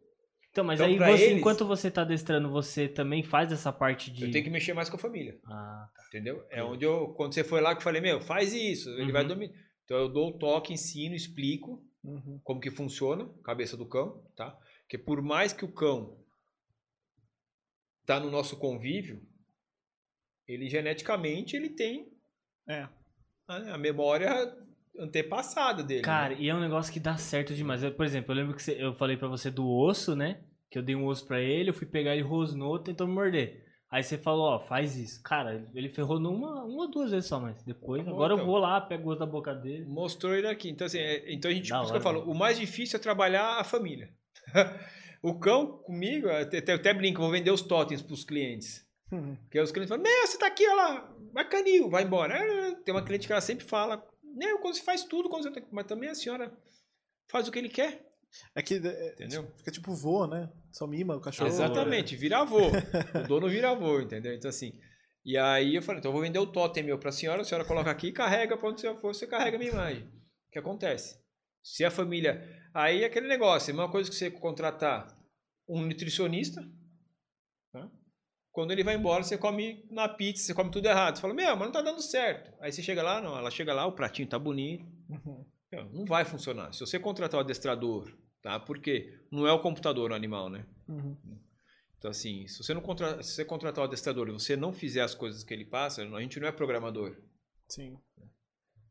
Então, mas Então, aí você, eles- enquanto você tá adestrando, você também faz essa parte de. Eu tenho que mexer mais com a família, Ah, tá. entendeu? É onde eu, quando você foi lá que eu falei, meu, faz isso, ele vai Uhum. dominar. Então eu dou o toque, ensino, explico Uhum. como que funciona a cabeça do cão, tá? Porque por mais que o cão tá no nosso convívio, ele geneticamente ele tem É. a, a memória antepassada dele. Cara, né? e é um negócio que dá certo demais. Eu, por exemplo, eu lembro que você- eu falei pra você do osso, né? Que eu dei um osso pra ele, eu fui pegar ele rosnou, tentou me morder. Aí você falou, ó, faz isso. Cara, ele ferrou numa, uma ou duas vezes só, mas depois, Tá bom, agora eu então. vou lá, pego o osso da boca dele. Mostrou ele aqui. Então, assim, é- então a gente, Da por isso que eu falo, o mais difícil é trabalhar a família. o cão, comigo, eu até, eu até brinco, eu vou vender os totens pros clientes. Uhum. Porque os clientes falam, meu, você tá aqui, olha lá, vai canil, vai embora. Ah, Tem uma cliente que ela sempre fala, não, quando você faz tudo, quando você mas também a senhora faz o que ele quer, É que é, entendeu? fica tipo vô, né? Só mima o cachorro. Exatamente, vira avô. o dono vira avô, entendeu? Então, assim, e aí eu falei, então eu vou vender o totem meu pra senhora, a senhora coloca aqui e carrega pra onde você for, você carrega a minha imagem. O que acontece? Se a família... Aí é aquele negócio, é a mesma coisa que você contratar um nutricionista, tá? Quando ele vai embora, você come na pizza, você come tudo errado. Você fala, meu, mas não tá dando certo. Aí você chega lá, não, ela chega lá, o pratinho tá bonito, Uhum. Meu, Não vai funcionar. Se você contratar o adestrador, tá? Porque não é o computador o animal, né? Uhum. Então, assim, se você não contra... se você contratar o adestrador e você não fizer as coisas que ele passa, a gente não é programador. Sim.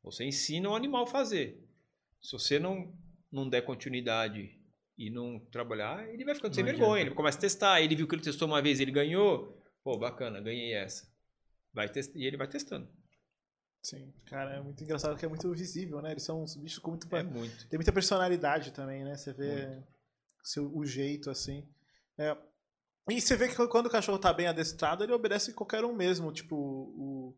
Você ensina o animal a fazer. Se você não, não der continuidade e não trabalhar, ele vai ficando sem Não vergonha. adianta. Ele começa a testar. Ele viu que ele testou uma vez ele ganhou. Pô, bacana, ganhei essa. Vai test... E ele vai testando. Sim. Cara, é muito engraçado que é muito visível, né? Eles são uns bichos com muito. É muito. Tem muita personalidade também, né? Você vê seu, o jeito assim. É. E você vê que quando o cachorro tá bem adestrado, ele obedece qualquer um mesmo. Tipo, o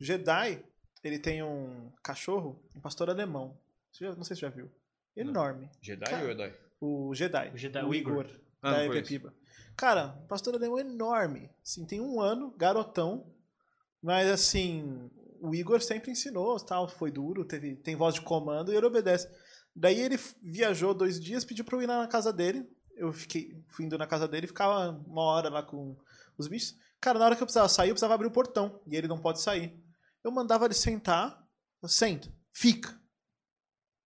Jedi, ele tem um cachorro, um pastor alemão. Não sei se você já viu. Enorme. Jedi Cara, ou Jedi? O Jedi. O Jedi, o o Igor. Igor. Ah, da. Epepiba. Cara, um pastor alemão enorme. Assim, tem um ano, garotão. Mas assim, o Igor sempre ensinou, tal, foi duro, teve, tem voz de comando e ele obedece. Daí ele viajou dois dias, pediu pra eu ir lá na casa dele. Eu fiquei, fui indo na casa dele, ficava uma hora lá com os bichos. Cara, na hora que eu precisava sair, eu precisava abrir o portão. E ele não pode sair. Eu mandava ele sentar, eu sento, fica.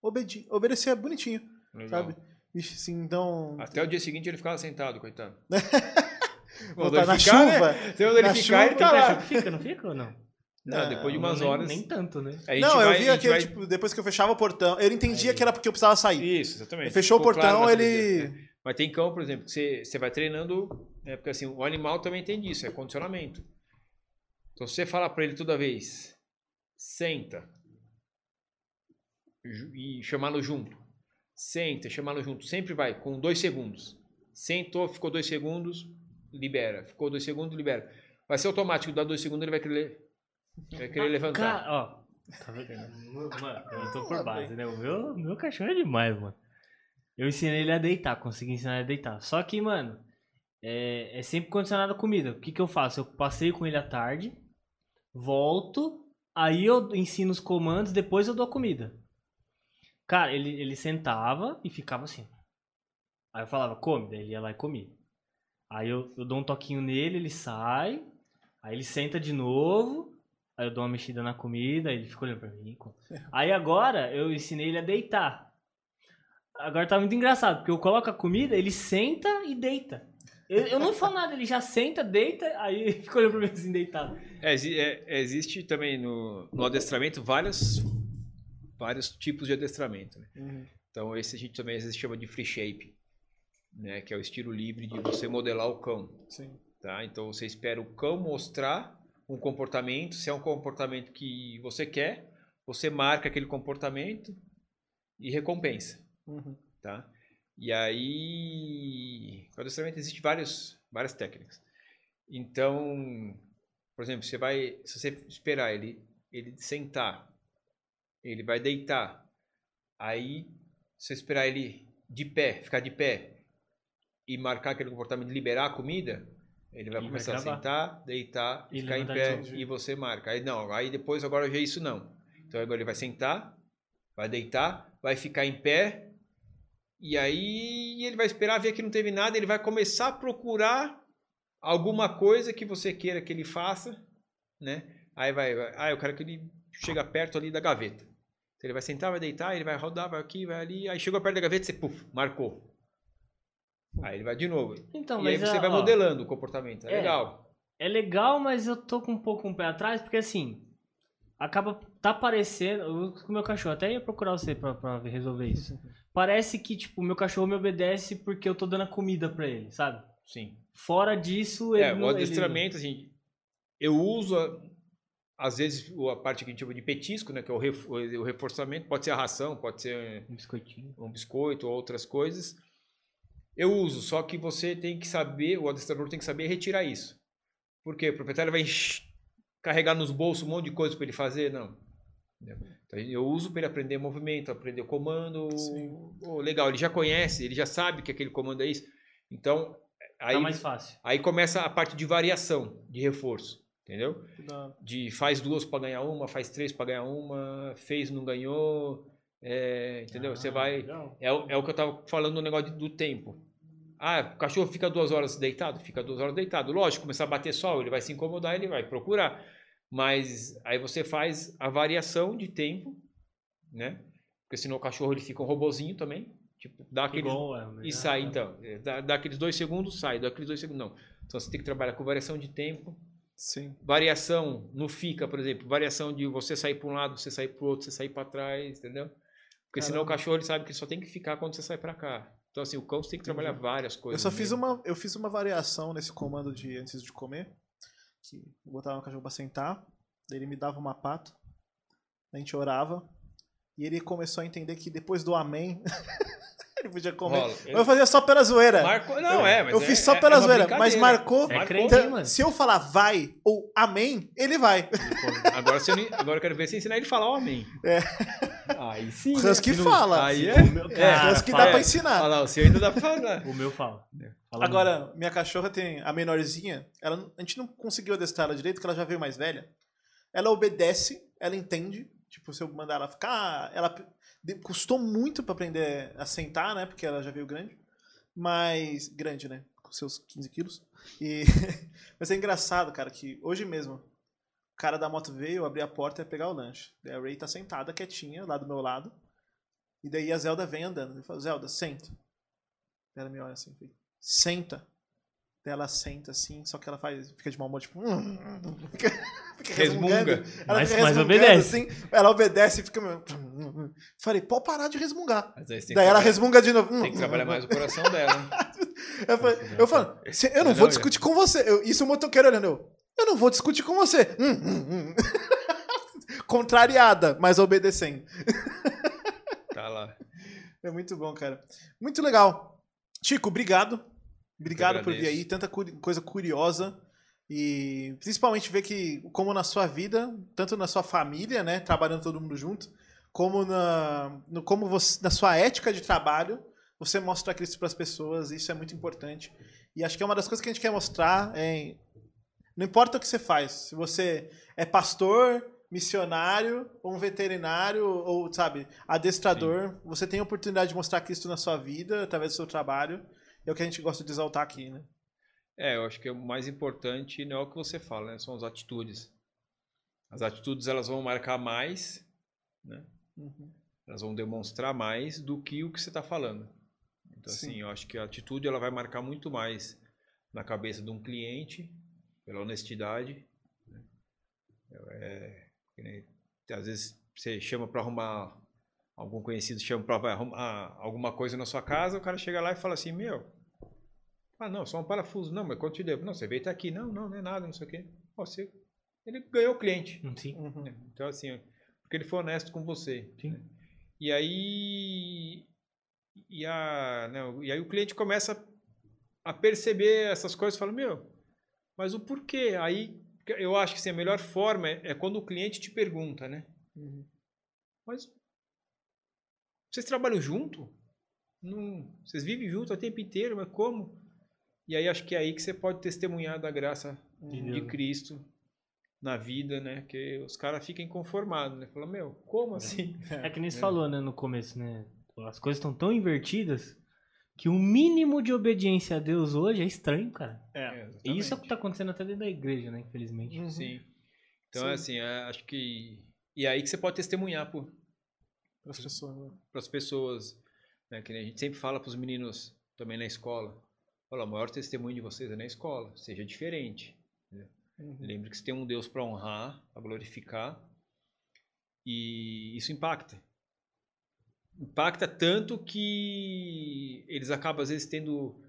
Obedi obedecia bonitinho, Legal. sabe? Vixe, assim, então. Até o dia seguinte ele ficava sentado, coitado. Voltar Quando ele na ficar, chuva. Né? Quando ele na ficar, chuva, ele tá lá. que fica, não fica ou não? Não, depois de umas nem, horas. Nem tanto, né? Não, eu vai- vi a gente aquele, vai- tipo, depois que eu fechava o portão, ele entendia Aí. que era porque eu precisava sair. Isso, exatamente. Fechou o Ficou portão, claro ele. dia, né? Mas tem cão, por exemplo, que você, você vai treinando. É, porque assim, o animal também tem disso, é condicionamento. Então se você fala pra ele toda vez, senta. E chamá-lo junto. Senta, chamá-lo junto. Sempre vai, com dois segundos. Sentou, ficou dois segundos, libera. Ficou dois segundos, libera. Vai ser automático, dá dois segundos, ele vai querer, vai querer levantar. Cara, ó. Tá vendo? Mano, eu tô por base, né? O meu, meu cachorro é demais, mano. Eu ensinei ele a deitar, consegui ensinar ele a deitar. Só que, mano, é, é sempre condicionado a comida. O que que eu faço? Eu passeio com ele à tarde, volto, aí eu ensino os comandos, depois eu dou a comida. Cara, ele, ele sentava e ficava assim. Aí eu falava, come, daí ele ia lá e comia. Aí eu, eu dou um toquinho nele, ele sai, aí ele senta de novo, aí eu dou uma mexida na comida, aí ele fica olhando pra mim. Aí agora eu ensinei ele a deitar. Agora tá muito engraçado, porque eu coloco a comida, ele senta e deita. Eu, eu não falo nada, ele já senta, deita, aí ele fica olhando pra mim assim, deitado. É, é, existe também no, no adestramento várias, vários tipos de adestramento. né? Uhum. Então, esse a gente também às vezes chama de free shape, né? que é o estilo livre de você modelar o cão. Sim. Tá? Então, você espera o cão mostrar um comportamento. Se é um comportamento que você quer, você marca aquele comportamento e recompensa. Uhum. tá? E aí, com o adestramento existem vários, várias técnicas. Então, por exemplo, você vai, se você esperar ele, ele sentar, ele vai deitar. Aí, se você esperar ele de pé, ficar de pé e marcar aquele comportamento de liberar a comida, ele vai Ele vai começar a sentar, deitar, E ficar em pé e você marca. Aí não, aí depois agora já é isso não. Então agora ele vai sentar, vai deitar, vai ficar em pé, e aí ele vai esperar ver que não teve nada, ele vai começar a procurar alguma coisa que você queira que ele faça, né? Aí vai, vai ah, eu quero que ele chegue perto ali da gaveta. Então ele vai sentar, vai deitar, ele vai rodar, vai aqui, vai ali, aí chegou perto da gaveta, você, puf, marcou. Aí ele vai de novo. Então, e aí você vai ó, modelando o comportamento, é, É. legal. É legal, mas eu tô com um pouco um pé atrás, porque assim, acaba tá parecendo, eu, com o meu cachorro, até ia procurar você pra, pra resolver isso. Parece que, tipo, o meu cachorro me obedece porque eu tô dando a comida pra ele, sabe? Sim. Fora disso, ele É, não, o ele- adestramento, assim, eu uso, às vezes, a parte que a gente chama de petisco, né, que é o, ref- o reforçamento, pode ser a ração, pode ser Um biscoitinho. um biscoito ou outras coisas. Eu uso, só que você tem que saber, o adestrador tem que saber retirar isso. Por quê? O proprietário vai carregar nos bolsos um monte de coisa para ele fazer? Não. Então, eu uso para ele aprender movimento, aprender comando. Oh, legal, ele já conhece, ele já sabe que aquele comando é isso. Então, aí, tá mais fácil. aí começa a parte de variação, de reforço. Entendeu? Da- de faz duas para ganhar uma, faz três para ganhar uma, fez não ganhou, é, entendeu? Você Ah, vai legal. é, o- é o que eu tava falando no negócio do tempo. Ah, o cachorro fica duas horas deitado, fica duas horas deitado. Lógico, começar a bater sol, ele vai se incomodar, ele vai procurar. Mas aí você faz a variação de tempo, né? Porque senão o cachorro ele fica um robozinho também, tipo dá aquele Igual, é, e é, sai então, É, dá, dá aqueles dois segundos sai, dá aqueles dois segundos não. Então você tem que trabalhar com variação de tempo, Sim. variação no fica, por exemplo, variação de você sair para um lado, você sair para o outro, você sair para trás, entendeu? Porque senão o Caramba. cachorro ele sabe que ele só tem que ficar quando você sai para cá. Então assim, o cão você tem que trabalhar várias Eu coisas. só no fiz uma, eu fiz uma variação nesse comando de antes de comer, que eu botava o cachorro pra sentar, ele me dava uma pata, a gente orava, e ele começou a entender que depois do amém, ele podia comer. Rola. Mas eu fazia só pela zoeira. Marcou, não é, mas eu é- fiz só é- pela é zoeira, mas marcou. É crente, Então, mano? se eu falar vai ou amém, ele vai. Agora, você, não- agora eu quero ver você ensinar ele a falar o amém. É. Aí sim. O né? Husky Se não- fala. Aí é. O meu, É, cara, Husky fala- dá pra ensinar. Lá, o seu ainda dá pra falar. O meu fala. É. Fala Agora, minha cachorra tem a menorzinha, ela, a gente não conseguiu adestrar ela direito, porque ela já veio mais velha. Ela obedece, ela entende. Tipo, se eu mandar ela ficar. Ela custou muito pra aprender a sentar, né? Porque ela já veio grande. Mas. Grande, né? Com seus 15 quilos. E, mas é engraçado, cara, que hoje mesmo o cara da moto veio, eu abri a porta e ia pegar o lanche. Daí a Ray tá sentada, quietinha, lá do meu lado. E daí a Zelda vem andando. Ele fala, Zelda, senta. Ela me olha assim, senta. Ela senta assim, só que ela faz, fica de mau humor, tipo. fica, fica Resmunga. Ela Mas- fica mas obedece. Assim, ela obedece e fica. Falei, pode parar de resmungar. Que Daí ela resmunga de novo. Tem que trabalhar mais o coração dela. Eu, falei, eu falo, "Cê- eu não vou discutir com você. Eu, isso o motoqueiro olhando. Eu, eu não vou discutir com você. Hum, hum, hum. Contrariada, mas obedecendo. Tá lá. É muito bom, cara. Muito legal. Chico, obrigado. Obrigado por vir aí. Tanta coisa curiosa. E principalmente ver que, como na sua vida, tanto na sua família, né? Trabalhando todo mundo junto, como na, no, como você, na sua ética de trabalho, você mostra Cristo para as pessoas. Isso é muito importante. E acho que é uma das coisas que a gente quer mostrar. É, não importa o que você faz. Se você é pastor, missionário, ou um veterinário, ou, sabe, adestrador, você tem a oportunidade de mostrar Cristo na sua vida, através do seu trabalho. É o que a gente gosta de exaltar aqui, né? É, eu acho que o mais importante não é o que você fala, né? São as atitudes. As atitudes elas vão marcar mais, né? Uhum. Elas vão demonstrar mais do que o que você está falando. Então, Sim. assim, eu acho que a atitude ela vai marcar muito mais na cabeça de um cliente, pela honestidade. né? É, nem- às vezes você chama para arrumar, algum conhecido chama para arrumar alguma coisa na sua casa, o cara chega lá e fala assim: Meu, ah, não, só um parafuso. Não, mas quanto te devo? Não, você veio até aqui. Não, não, não é nada, não sei o quê. Você, ele ganhou o cliente. Sim. Uhum. Então, assim, porque ele foi honesto com você. Sim. né? E aí. E, a, né, e aí o cliente começa a perceber essas coisas e fala: Meu, mas o porquê? Aí eu acho que assim, a melhor forma é, é quando o cliente te pergunta, né? Uhum. Mas vocês trabalham junto? Não, vocês vivem junto o tempo inteiro, mas como? E aí acho que é aí que você pode testemunhar da graça De de Deus. Cristo na vida, né? Que os caras ficam inconformados, né? Fala, meu, como assim? É que nem você É. falou, né, no começo, né? As coisas estão tão invertidas que o mínimo de obediência a Deus hoje é estranho, cara. É. E isso é o que exatamente. tá acontecendo até dentro da igreja, né, infelizmente. Uhum. Sim. Então, Sim. é assim, é, acho que... E é aí que você pode testemunhar para Para as pessoas. né? as pessoas, né? Que nem a gente sempre fala para os meninos também na escola. Fala, o maior testemunho de vocês é na escola. Seja diferente. Uhum. Lembre que você tem um Deus para honrar, para glorificar. E isso impacta. Impacta tanto que eles acabam, às vezes, tendo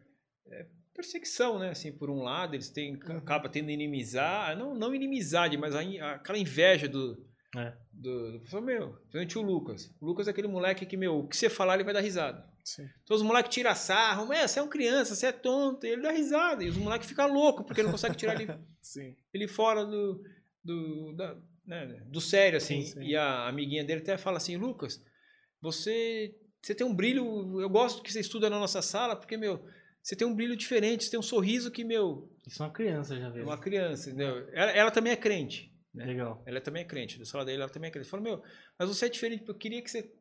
é, perseguição, né? Assim, por um lado, eles têm, Uhum. acaba tendo inimizade, não, não inimizade, mas a aquela inveja do, É. do, do pessoal, meu, principalmente o Lucas. O Lucas é aquele moleque que, meu, o que você falar, ele vai dar risada. Sim. Então os moleques tiram sarro, mas você é um criança, você é tonto, e ele dá risada. E os moleques ficam loucos, porque não consegue tirar ele ele fora do, do, da- né, do sério, assim. Sim, sim. E a amiguinha dele até fala assim, Lucas, você, você tem um brilho, eu gosto que você estuda na nossa sala, porque, meu, você tem um brilho diferente, você tem um sorriso que, meu, Isso é uma criança já é vê. uma criança, entendeu? Ela, ela também é crente, né? Legal. Ela também é crente, da sala dele ela também é crente. Fala, meu, mas você é diferente, eu queria que você...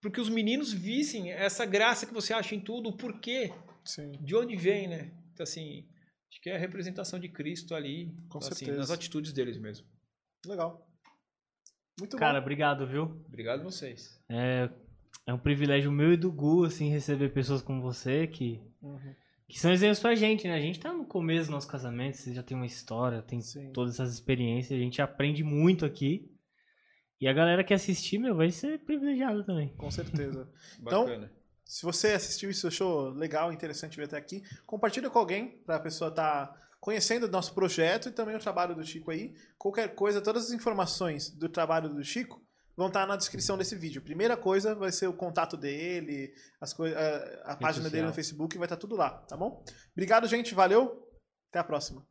Porque os meninos vissem essa graça que você acha em tudo, o porquê, Sim. de onde vem, né? Então, assim, acho que é a representação de Cristo ali, Com assim, certeza. nas atitudes deles mesmo. Legal. Muito Cara, bom. obrigado, viu? Obrigado a vocês. É, é um privilégio meu e do Gu, assim, receber pessoas como você que, Uhum. Que são exemplos pra gente, né? A gente tá no começo do nosso casamento, você já tem uma história, tem Sim. todas essas experiências, a gente aprende muito aqui. E a galera que assistir, meu, vai ser privilegiada também. Com certeza. Então, Bacana. Se você assistiu isso, achou legal, interessante ver até aqui, compartilha com alguém para a pessoa estar conhecendo o nosso projeto e também o trabalho do Chico aí. Qualquer coisa, todas as informações do trabalho do Chico vão estar na descrição desse vídeo. Primeira coisa vai ser o contato dele, as a, a página dele social. no Facebook, vai estar tudo lá, tá bom? Obrigado, gente, valeu. Até a próxima.